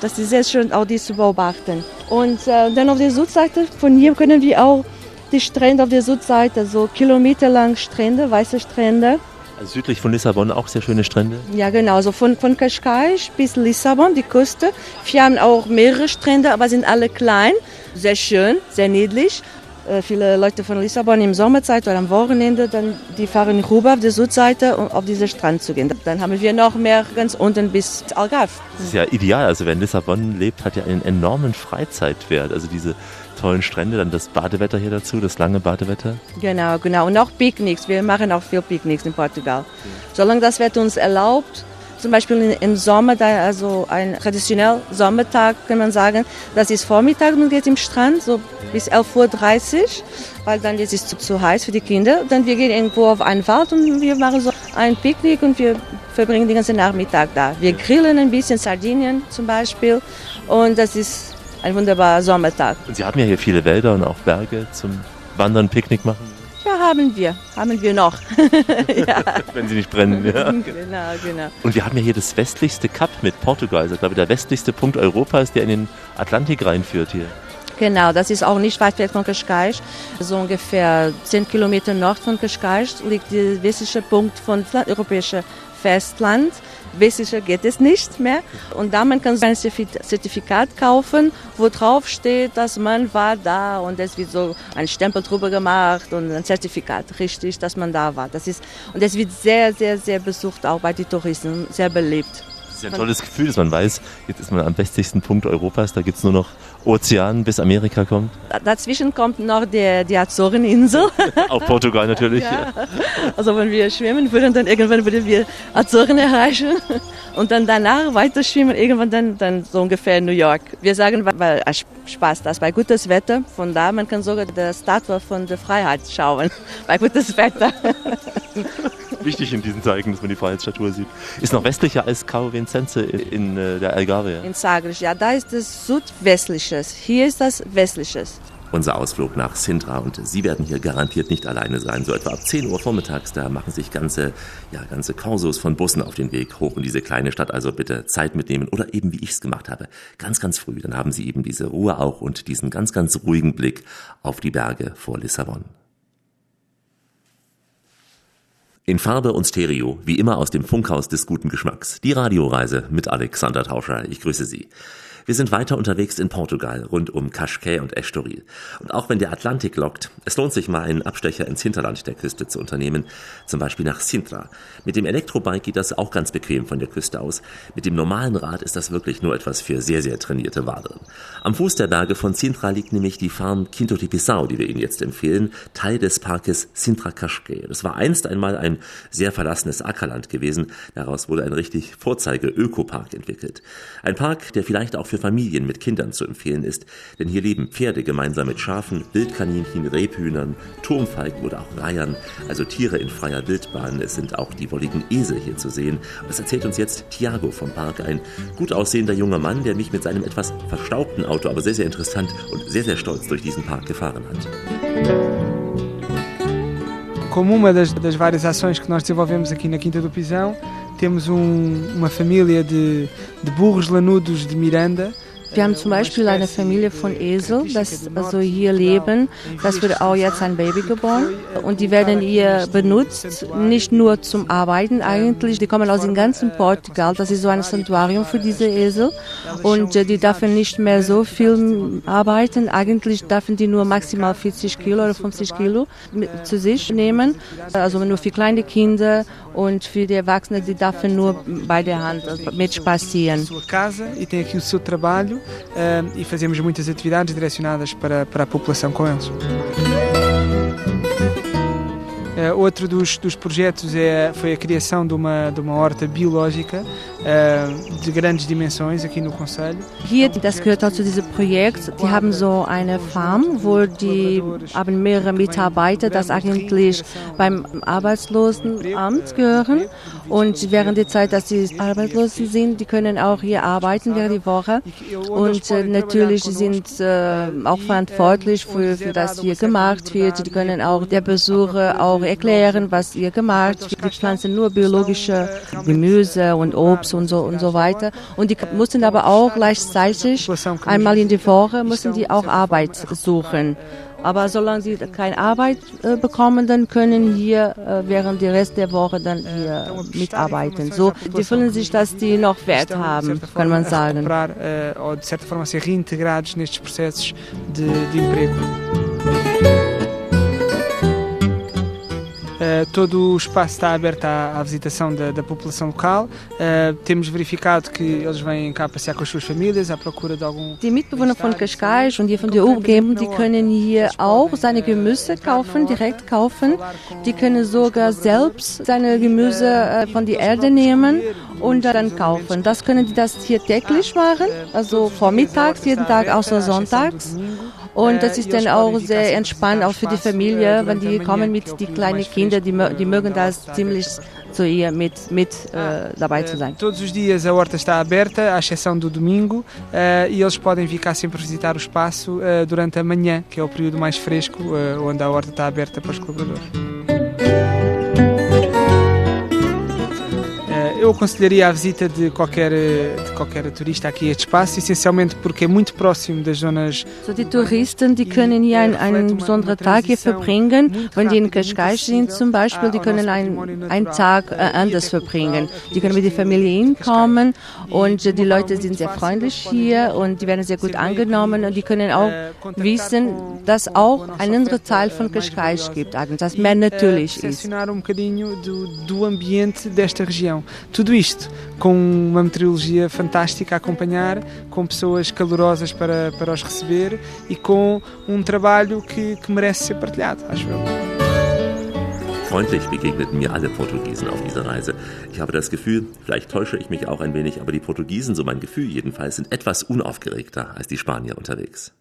Das ist sehr schön, auch die zu beobachten. Und äh, dann auf der Südseite von hier können wir auch die Strände auf der Südseite, so kilometerlang Strände, weiße Strände. Also südlich von Lissabon auch sehr schöne Strände? Ja, genau. So von, von Cascais bis Lissabon, die Küste. Wir haben auch mehrere Strände, aber sind alle klein. Sehr schön, sehr niedlich. Äh, viele Leute von Lissabon im Sommerzeit oder am Wochenende, dann, die fahren rüber auf die Südseite, um auf diesen Strand zu gehen. Dann haben wir noch mehr ganz unten bis Algarve. Das ist ja ideal. Also wer in Lissabon lebt, hat ja einen enormen Freizeitwert. Also diese tollen Strände, dann das Badewetter hier dazu, das lange Badewetter. Genau, genau. Und auch Picknicks. Wir machen auch viel Picknicks in Portugal. Solange das Wetter uns erlaubt, zum Beispiel im Sommer, da also ein traditionell Sommertag, kann man sagen, das ist Vormittag, man geht im Strand, so bis 11.30 Uhr, weil dann ist es zu, zu heiß für die Kinder. Dann wir gehen irgendwo auf einen Wald und wir machen so ein Picknick und wir verbringen den ganzen Nachmittag da. Wir grillen ein bisschen Sardinien zum Beispiel und das ist ein wunderbarer Sommertag. Und Sie haben ja hier viele Wälder und auch Berge zum Wandern, Picknick machen. Ja, haben wir. Haben wir noch. ja. Wenn sie nicht brennen, ja. Genau, genau. Und wir haben ja hier das westlichste Kap mit Portugal. Das ist, glaube ich, der westlichste Punkt Europas, der in den Atlantik reinführt hier. Genau, das ist auch nicht weit weg von Cascais. So ungefähr 10 Kilometer nord von Cascais liegt der westliche Punkt von europäischen Festland. Westlicher geht es nicht mehr. Und da man kann ein Zertifikat kaufen, wo drauf steht, dass man war da und es wird so ein Stempel drüber gemacht und ein Zertifikat, richtig, dass man da war. Das ist, und es wird sehr, sehr, sehr besucht, auch bei den Touristen, sehr beliebt. Das ist ein tolles Gefühl, dass man weiß, jetzt ist man am westlichsten Punkt Europas, da gibt es nur noch Ozean bis Amerika kommt. Dazwischen kommt noch der, die Azoreninsel. Auch Portugal natürlich. Ja. Also wenn wir schwimmen würden, dann irgendwann würden wir Azoren erreichen und dann danach weiter schwimmen, irgendwann dann, dann so ungefähr New York. Wir sagen, weil Spaß das, bei gutes Wetter, von da man kann sogar die Statue von der Freiheit schauen, bei gutes Wetter. Wichtig in diesen Zeiten, dass man die Freiheitsstatue sieht. Ist noch westlicher als Cabo Vincenze in äh, der Algarve. In Sagres, ja, da ist das südwestliches, hier ist das westliches. Unser Ausflug nach Sintra und Sie werden hier garantiert nicht alleine sein. So etwa ab 10 Uhr vormittags, da machen sich ganze, ja, ganze Korsos von Bussen auf den Weg hoch in diese kleine Stadt. Also bitte Zeit mitnehmen oder eben wie ich es gemacht habe, ganz, ganz früh. Dann haben Sie eben diese Ruhe auch und diesen ganz, ganz ruhigen Blick auf die Berge vor Lissabon. In Farbe und Stereo, wie immer aus dem Funkhaus des guten Geschmacks. Die Radioreise mit Alexander Tauscher. Ich grüße Sie. Wir sind weiter unterwegs in Portugal, rund um Cascais und Estoril. Und auch wenn der Atlantik lockt, es lohnt sich mal einen Abstecher ins Hinterland der Küste zu unternehmen, zum Beispiel nach Sintra. Mit dem Elektrobike geht das auch ganz bequem von der Küste aus. Mit dem normalen Rad ist das wirklich nur etwas für sehr, sehr trainierte Waderinnen. Am Fuß der Berge von Sintra liegt nämlich die Farm Quinto de Pissau, die wir Ihnen jetzt empfehlen, Teil des Parkes Sintra Cascais. Das war einst einmal ein sehr verlassenes Ackerland gewesen. Daraus wurde ein richtig Vorzeige-Ökopark entwickelt. Ein Park, der vielleicht auch für Familien mit Kindern zu empfehlen ist, denn hier leben Pferde gemeinsam mit Schafen, Wildkaninchen, Rebhühnern, Turmfalken oder auch Reihern, also Tiere in freier Wildbahn. Es sind auch die wolligen Esel hier zu sehen. Das erzählt uns jetzt Thiago vom Park, ein gut aussehender junger Mann, der mich mit seinem etwas verstaubten Auto, aber sehr, sehr interessant und sehr, sehr stolz durch diesen Park gefahren hat. Como uma das, das várias ações que nós desenvolvemos aqui na Quinta do Pisão, temos um, uma família de, de burros lanudos de Miranda Wir haben zum Beispiel eine Familie von Esel, das also hier leben. Das wird auch jetzt ein Baby geboren. Und die werden hier benutzt, nicht nur zum Arbeiten eigentlich. Die kommen aus dem ganzen Portugal. Das ist so ein Sanktuarium für diese Esel. Und äh, die dürfen nicht mehr so viel arbeiten. Eigentlich dürfen die nur maximal 40 Kilo oder 50 Kilo zu sich nehmen. Also nur für kleine Kinder und für die Erwachsenen, die dürfen nur bei der Hand also mit spazieren. Sua casa e tem aqui o seu trabalho uh, e fazemos muitas atividades direcionadas para, para a população com eles. Uh, outro dos, dos projetos é, foi a criação de uma, de uma horta biológica uh, de grandes dimensões aqui no Conselho. Hier, das gehört auch zu diesem Projekt, die haben so eine Farm, wo die haben mehrere Mitarbeiter, das eigentlich beim Arbeitslosenamt gehören. Und während der Zeit, dass sie Arbeitslosen sind, die können auch hier arbeiten während der Woche. Und äh, natürlich sind äh, auch verantwortlich für, für das hier gemacht wird. Die können auch der Besucher auch erklären, was hier gemacht wird. Die pflanzen nur biologische Gemüse und Obst und so und so weiter. Und die mussten aber auch gleichzeitig einmal in der Woche müssen die auch Arbeit suchen. Aber solange sie keine Arbeit äh, bekommen, dann können hier äh, während der Rest der Woche dann hier mitarbeiten. So, die fühlen sich, dass die noch Wert haben, kann man sagen. Ou de certa forma ser reintegrados nestes processos de, de emprego. Uh, todo o espaço está aberto à, à visitação da, da, população local. Uh, temos verificado que eles vêm cá passear com as suas famílias à procura de algum. Die Mitbewohner von Cascais und hier von der Umgebung, die können hier auch seine Gemüse kaufen, direkt kaufen. Die können sogar selbst seine Gemüse von der Erde nehmen und dann kaufen. Das können die das hier täglich machen, also vormittags, jeden Tag außer sonntags. Und das ist dann auch sehr entspannt, auch für die Familie, wenn die kommen mit die kleinen Kinder, die, die mögen das ziemlich zu ihr mit, mit äh, dabei zu sein. Todos os dias a horta está aberta, à exceção do domingo, uh, e eles podem cá sempre visitar o espaço uh, durante a manhã, que é o período mais fresco, uh, onde a horta está aberta para os colaboradores. Eu aconselharia a visita de qualquer, de qualquer turista aqui a este espaço, essencialmente porque é muito próximo das zonas. So, die Touristen, die können hier einen, einen besonderen Tag hier verbringen. Wenn die in Cascais sind zum Beispiel, die können einen, einen Tag äh, anders verbringen. Die können mit der Familie hinkommen und äh, die Leute sind sehr freundlich hier und die werden sehr gut angenommen und die können auch wissen, dass auch ein anderer Teil von Cascais gibt, das mehr natürlich ist. um bocadinho do, do ambiente desta região. Tudo isto com uma meteorologia fantástica a acompanhar, com pessoas calorosas para, para os receber e com um trabalho que, que merece ser partilhado, acho eu. Freundlich begegneten mir alle Portugiesen auf dieser Reise. Ich habe das Gefühl, vielleicht täusche ich mich auch ein wenig, aber die Portugiesen, so mein Gefühl jedenfalls, sind etwas unaufgeregter als die Spanier unterwegs.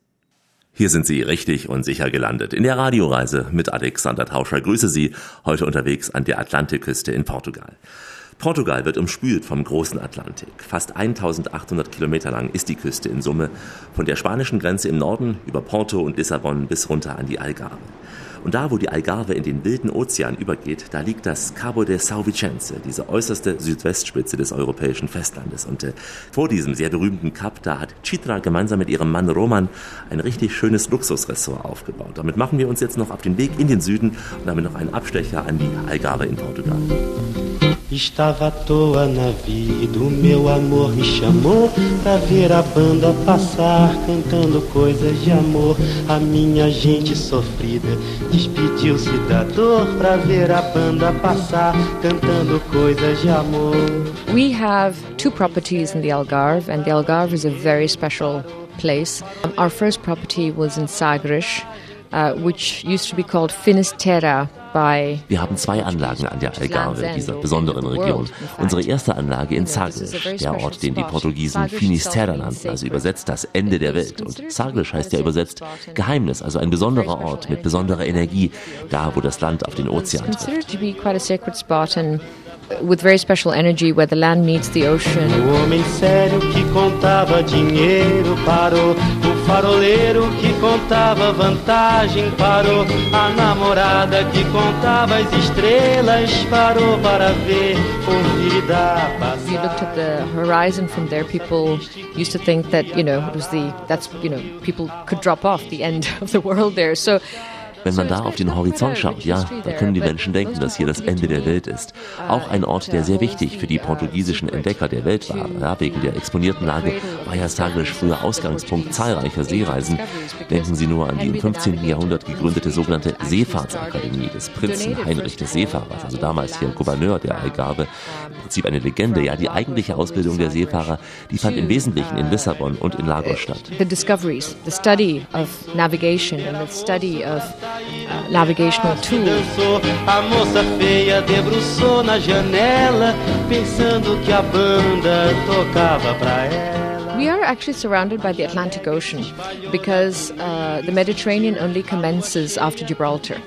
Hier sind Sie richtig und sicher gelandet in der Radioreise mit Alexander Tauscher. Grüße Sie heute unterwegs an der Atlantikküste in Portugal. Portugal wird umspült vom großen Atlantik. Fast 1800 Kilometer lang ist die Küste in Summe, von der spanischen Grenze im Norden über Porto und Lissabon bis runter an die Algarve. Und da, wo die Algarve in den wilden Ozean übergeht, da liegt das Cabo de São Vicente, diese äußerste Südwestspitze des europäischen Festlandes. Und äh, vor diesem sehr berühmten Kap, da hat Chitra gemeinsam mit ihrem Mann Roman ein richtig schönes Luxusressort aufgebaut. Damit machen wir uns jetzt noch auf den Weg in den Süden und damit noch einen Abstecher an die Algarve in Portugal. Estava à toa na vida, o meu amor me chamou pra ver a banda passar, cantando coisas de amor. A minha gente sofrida despediu-se da dor pra ver a banda passar, cantando coisas de amor. We have two properties in the Algarve, and the Algarve is a very special place. Um, our first property was in Sagres, uh, which used to be called Finisterra Wir haben zwei Anlagen an der Algarve, dieser besonderen Region. Unsere erste Anlage in Sagres, der Ort, den die Portugiesen Finisterra nannten, also übersetzt das Ende der Welt. Und Sagres heißt ja übersetzt Geheimnis, also ein besonderer Ort mit besonderer Energie, da wo das Land auf den Ozean trifft. With very special energy where the land meets the ocean. O homem sério que contava dinheiro parou, o faroleiro que contava vantagem parou, a namorada que contava as estrelas parou para ver, ouvir da passagem. You looked at the horizon from there, people used to think that, you know, it was the, that's, you know, people could drop off the end of the world there. So Wenn man da auf den Horizont schaut, ja, da können die Menschen denken, dass hier das Ende der Welt ist. Auch ein Ort, der sehr wichtig für die portugiesischen Entdecker der Welt war. Ja, wegen der exponierten Lage war ja Sagres früher Ausgangspunkt zahlreicher Seereisen. Denken Sie nur an die im 15. Jahrhundert gegründete sogenannte Seefahrtsakademie des Prinzen Heinrich des Seefahrers, also damals hier Gouverneur der Algarve. Im Prinzip eine Legende, ja, die eigentliche Ausbildung der Seefahrer, die fand im Wesentlichen in Lissabon und in Lagos statt. The discoveries, the study of navigation and the study of uh, navigational tool. A moça feia debruçou na janela, pensando que a banda tocava pra ela. We are actually surrounded by the Atlantic Ocean because uh, the Mediterranean only commences after Gibraltar.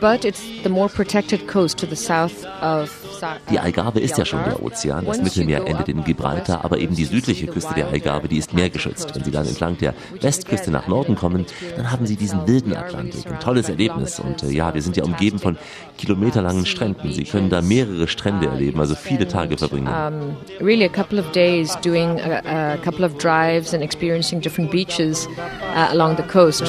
But it's the more protected coast to the south of Die Algarve ist ja schon der Ozean, das Mittelmeer endet in Gibraltar, aber eben die südliche Küste der Algarve, die ist meergeschützt. Wenn Sie dann entlang der Westküste nach Norden kommen, dann haben Sie diesen wilden Atlantik. Ein tolles Erlebnis. Und äh, ja, wir sind ja umgeben von kilometerlangen Stränden. Sie können da mehrere Strände erleben, also viele Tage verbringen. Um, really a couple of days doing a, a couple of drives and experiencing different beaches uh, along the coast.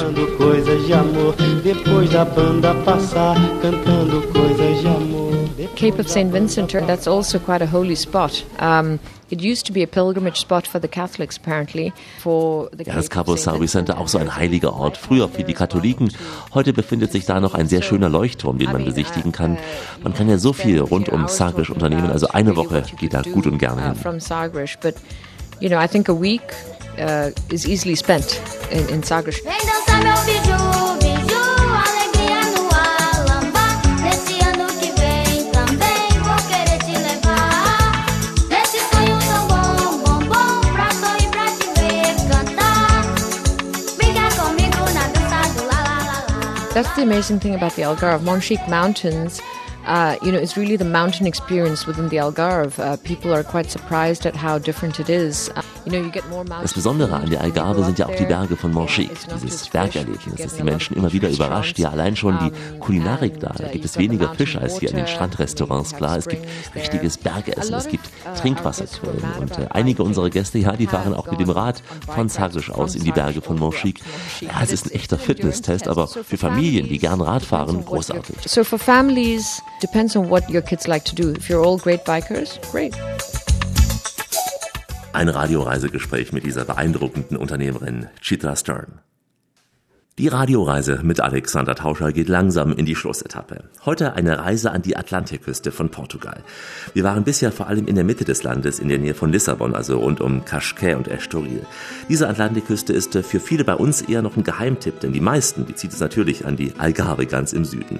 Cape of St. Vincent, that's also quite a holy spot. Um, it used to be a pilgrimage spot for the Catholics, apparently. For the ja, das Cabo San Vicente auch so ein heiliger Ort, früher für die Katholiken. Heute befindet sich da noch ein sehr schöner Leuchtturm, den man besichtigen kann. Man kann ja so viel rund um Sagres unternehmen, also eine Woche geht da gut und gerne hin. You know, I think a week uh, is easily spent in, in Sagres. That's the amazing thing about the Algarve. Monchique Mountains, uh, you know, it's really the mountain experience within the Algarve. Uh, people are quite surprised at how different it is. Uh, you know, you get more das Besondere an der Algarve sind ja auch die Berge von Monchique, dieses Bergerlebnis, das die Menschen immer wieder überrascht. Ja, allein schon die Kulinarik da. Da gibt es weniger Fisch als hier in den Strandrestaurants. Klar, es gibt richtiges Bergessen, es gibt Trinkwasserquellen. Und äh, einige unserer Gäste, ja, die fahren auch mit dem Rad von Sagres aus in die Berge von Monchique. Ja, es ist ein echter Fitnesstest, aber für Familien, die gern Rad fahren, großartig. So for families, depends on what your kids like to do. If you're all great bikers, great. Ein Radioreisegespräch mit dieser beeindruckenden Unternehmerin Chitra Stern. Die Radioreise mit Alexander Tauscher geht langsam in die Schlussetappe. Heute eine Reise an die Atlantikküste von Portugal. Wir waren bisher vor allem in der Mitte des Landes, in der Nähe von Lissabon, also rund um Cascais und Estoril. Diese Atlantikküste ist für viele bei uns eher noch ein Geheimtipp, denn die meisten, die zieht es natürlich an die Algarve ganz im Süden.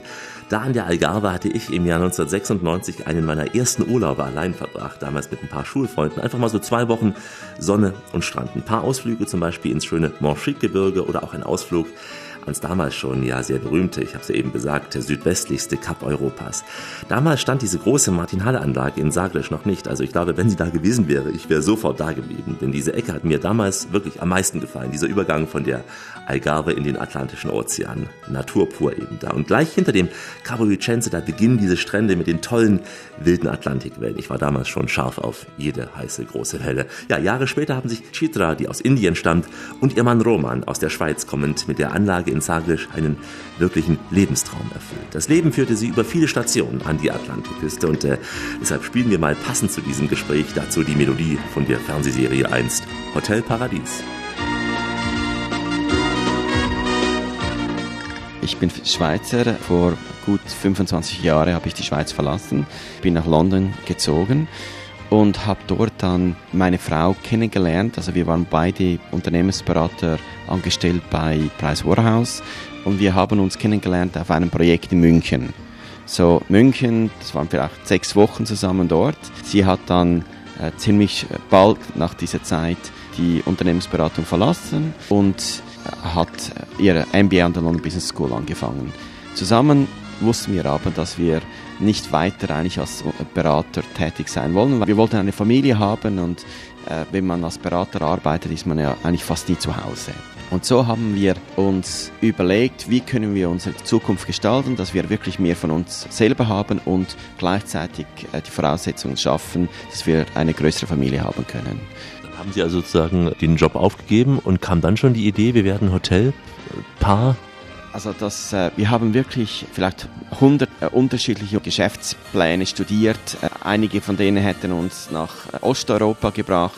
Da an der Algarve hatte ich im Jahr 1996 einen meiner ersten Urlaube allein verbracht, damals mit ein paar Schulfreunden. Einfach mal so zwei Wochen Sonne und Strand. Ein paar Ausflüge zum Beispiel ins schöne Monchique-Gebirge oder auch ein Ausflug ans damals schon ja sehr berühmte, ich habe es ja eben gesagt, der südwestlichste Kap Europas. Damals stand diese große Martin-Halle-Anlage in Sagres noch nicht. Also ich glaube, wenn sie da gewesen wäre, ich wäre sofort da geblieben. Denn diese Ecke hat mir damals wirklich am meisten gefallen. Dieser Übergang von der Algarve in den Atlantischen Ozean. Natur pur eben da. Und gleich hinter dem Cabo Vicenze, da beginnen diese Strände mit den tollen wilden Atlantikwellen. Ich war damals schon scharf auf jede heiße große Welle. Ja, Jahre später haben sich Chitra, die aus Indien stammt, und ihr Mann Roman aus der Schweiz kommend mit der Anlage in Sagres einen wirklichen Lebenstraum erfüllt. Das Leben führte sie über viele Stationen an die Atlantikküste und äh, deshalb spielen wir mal passend zu diesem Gespräch dazu die Melodie von der Fernsehserie einst Hotel Paradies. Ich bin Schweizer. Vor gut 25 Jahren habe ich die Schweiz verlassen, bin nach London gezogen und habe dort dann meine Frau kennengelernt. Also wir waren beide Unternehmensberater angestellt bei Price Waterhouse und wir haben uns kennengelernt auf einem Projekt in München. So München, das waren vielleicht sechs Wochen zusammen dort. Sie hat dann äh, ziemlich bald nach dieser Zeit die Unternehmensberatung verlassen und hat ihre MBA an der London Business School angefangen. Zusammen wussten wir aber, dass wir nicht weiter eigentlich als Berater tätig sein wollen. Wir wollten eine Familie haben und äh, wenn man als Berater arbeitet, ist man ja eigentlich fast nie zu Hause. Und so haben wir uns überlegt, wie können wir unsere Zukunft gestalten, dass wir wirklich mehr von uns selber haben und gleichzeitig äh, die Voraussetzungen schaffen, dass wir eine größere Familie haben können. Haben Sie also sozusagen den Job aufgegeben und kam dann schon die Idee, wir werden Hotelpaar? Also das, äh, wir haben wirklich vielleicht 100 äh, unterschiedliche Geschäftspläne studiert. Äh, einige von denen hätten uns nach äh, Osteuropa gebracht,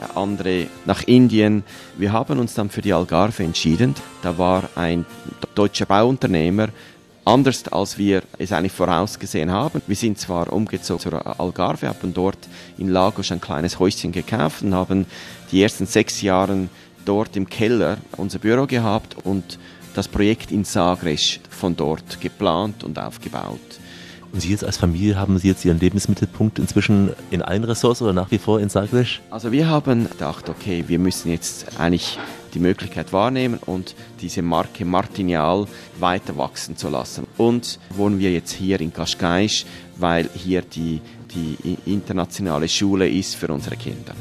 äh, andere nach Indien. Wir haben uns dann für die Algarve entschieden. Da war ein deutscher Bauunternehmer, anders als wir es eigentlich vorausgesehen haben. Wir sind zwar umgezogen zur Algarve, haben dort in Lagos ein kleines Häuschen gekauft und haben die ersten sechs Jahre dort im Keller unser Büro gehabt und das Projekt in Sagres von dort geplant und aufgebaut. Und Sie jetzt als Familie, haben Sie jetzt Ihren Lebensmittelpunkt inzwischen in allen Ressorts oder nach wie vor in Sagres? Also wir haben gedacht, okay, wir müssen jetzt eigentlich die Möglichkeit wahrnehmen und diese Marke Martinial weiter wachsen zu lassen. Und wohnen wir jetzt hier in Cascais, weil hier die, die internationale Schule ist für unsere Kinder.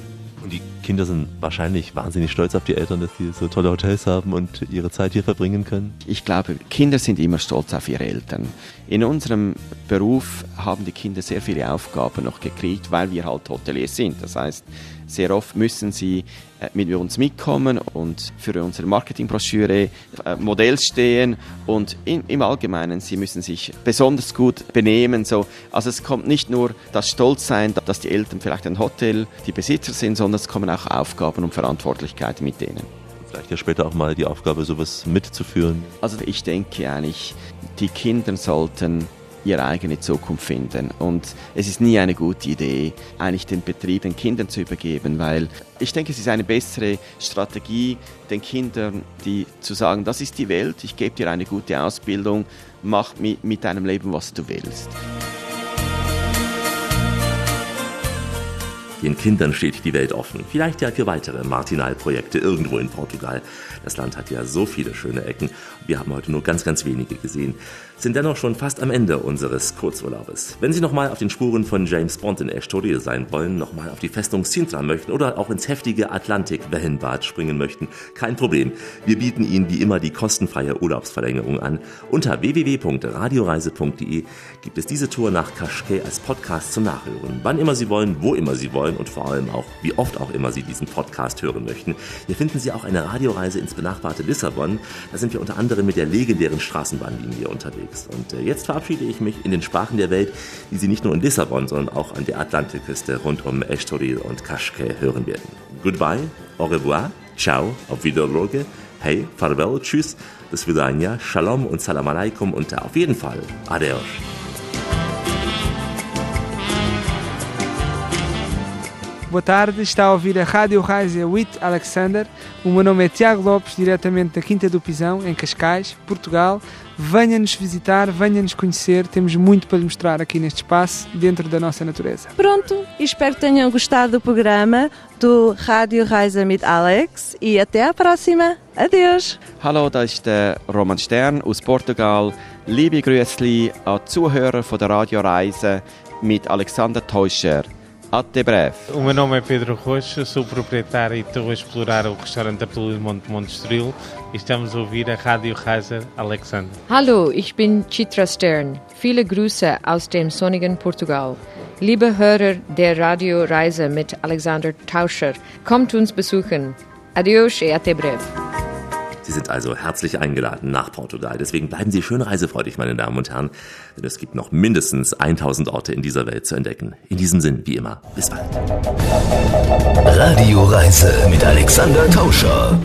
Kinder sind wahrscheinlich wahnsinnig stolz auf die Eltern, dass sie so tolle Hotels haben und ihre Zeit hier verbringen können. Ich glaube, Kinder sind immer stolz auf ihre Eltern. In unserem Beruf haben die Kinder sehr viele Aufgaben noch gekriegt, weil wir halt Hoteliers sind. Das heißt, sehr oft müssen sie äh, mit uns mitkommen und für unsere Marketingbroschüre äh, Modell stehen und in, im Allgemeinen, sie müssen sich besonders gut benehmen. So. Also es kommt nicht nur das Stolzsein, dass die Eltern vielleicht ein Hotel die Besitzer sind, sondern es kommen auch Aufgaben und Verantwortlichkeiten mit denen. Vielleicht ja später auch mal die Aufgabe, sowas mitzuführen. Also ich denke eigentlich, die Kinder sollten ihre eigene Zukunft finden. Und es ist nie eine gute Idee, eigentlich den Betrieb den Kindern zu übergeben, weil ich denke, es ist eine bessere Strategie, den Kindern die zu sagen, das ist die Welt, ich gebe dir eine gute Ausbildung, mach mit, mit deinem Leben, was du willst. Den Kindern steht die Welt offen. Vielleicht ja für weitere Martinal-Projekte irgendwo in Portugal. Das Land hat ja so viele schöne Ecken. Wir haben heute nur ganz, ganz wenige gesehen sind dennoch schon fast am Ende unseres Kurzurlaubes. Wenn Sie nochmal auf den Spuren von James Bond in Estoril sein wollen, nochmal auf die Festung Sintra möchten oder auch ins heftige Atlantik-Wellenbad springen möchten, kein Problem. Wir bieten Ihnen wie immer die kostenfreie Urlaubsverlängerung an. Unter www.radioreise.de gibt es diese Tour nach Kaschke als Podcast zum Nachhören. Wann immer Sie wollen, wo immer Sie wollen und vor allem auch, wie oft auch immer Sie diesen Podcast hören möchten. Hier finden Sie auch eine Radioreise ins benachbarte Lissabon. Da sind wir unter anderem mit der legendären Straßenbahnlinie unterwegs unterwegs. Und äh, jetzt verabschiede ich mich in den Sprachen der Welt, die Sie nicht nur in Lissabon, sondern auch an der Atlantikküste rund um Estoril und Kaschke hören werden. Goodbye, au revoir, ciao, auf Wiedersehen, hey, farewell, tschüss, das Vidania, Shalom und Salam alaikum und auf jeden Fall Adios. Boa tarde, está a ouvir a Rádio Raisa with Alexander. O meu nome é Tiago Lopes, diretamente da Quinta do Pisão, em Cascais, Portugal. Venha-nos visitar, venha-nos conhecer, temos muito para lhe mostrar aqui neste espaço, dentro da nossa natureza. Pronto, espero que tenham gostado do programa do Rádio Reise mit Alex e até à próxima. Adeus! Hallo, da ist der Roman Stern aus Portugal. Liebe Grüßli an die Zuhörer von der Radioreise mit Alexander Teuscher. Até breve. O meu nome é Pedro Rocha, sou proprietário e estou a explorar o restaurante Apelo de Monte Monte Estoril e estamos a ouvir a Rádio Reiser Alexander. Hallo, ich bin Chitra Stern. Viele Grüße aus dem sonnigen Portugal. Liebe Hörer der Radio Reise mit Alexander Tauscher, kommt uns besuchen. Adios e até breve. Sie sind also herzlich eingeladen nach Portugal. Deswegen bleiben Sie schön reisefreudig, meine Damen und Herren, denn es gibt noch mindestens 1000 Orte in dieser Welt zu entdecken. In diesem Sinn, wie immer, bis bald. Radioreise mit Alexander Tauscher.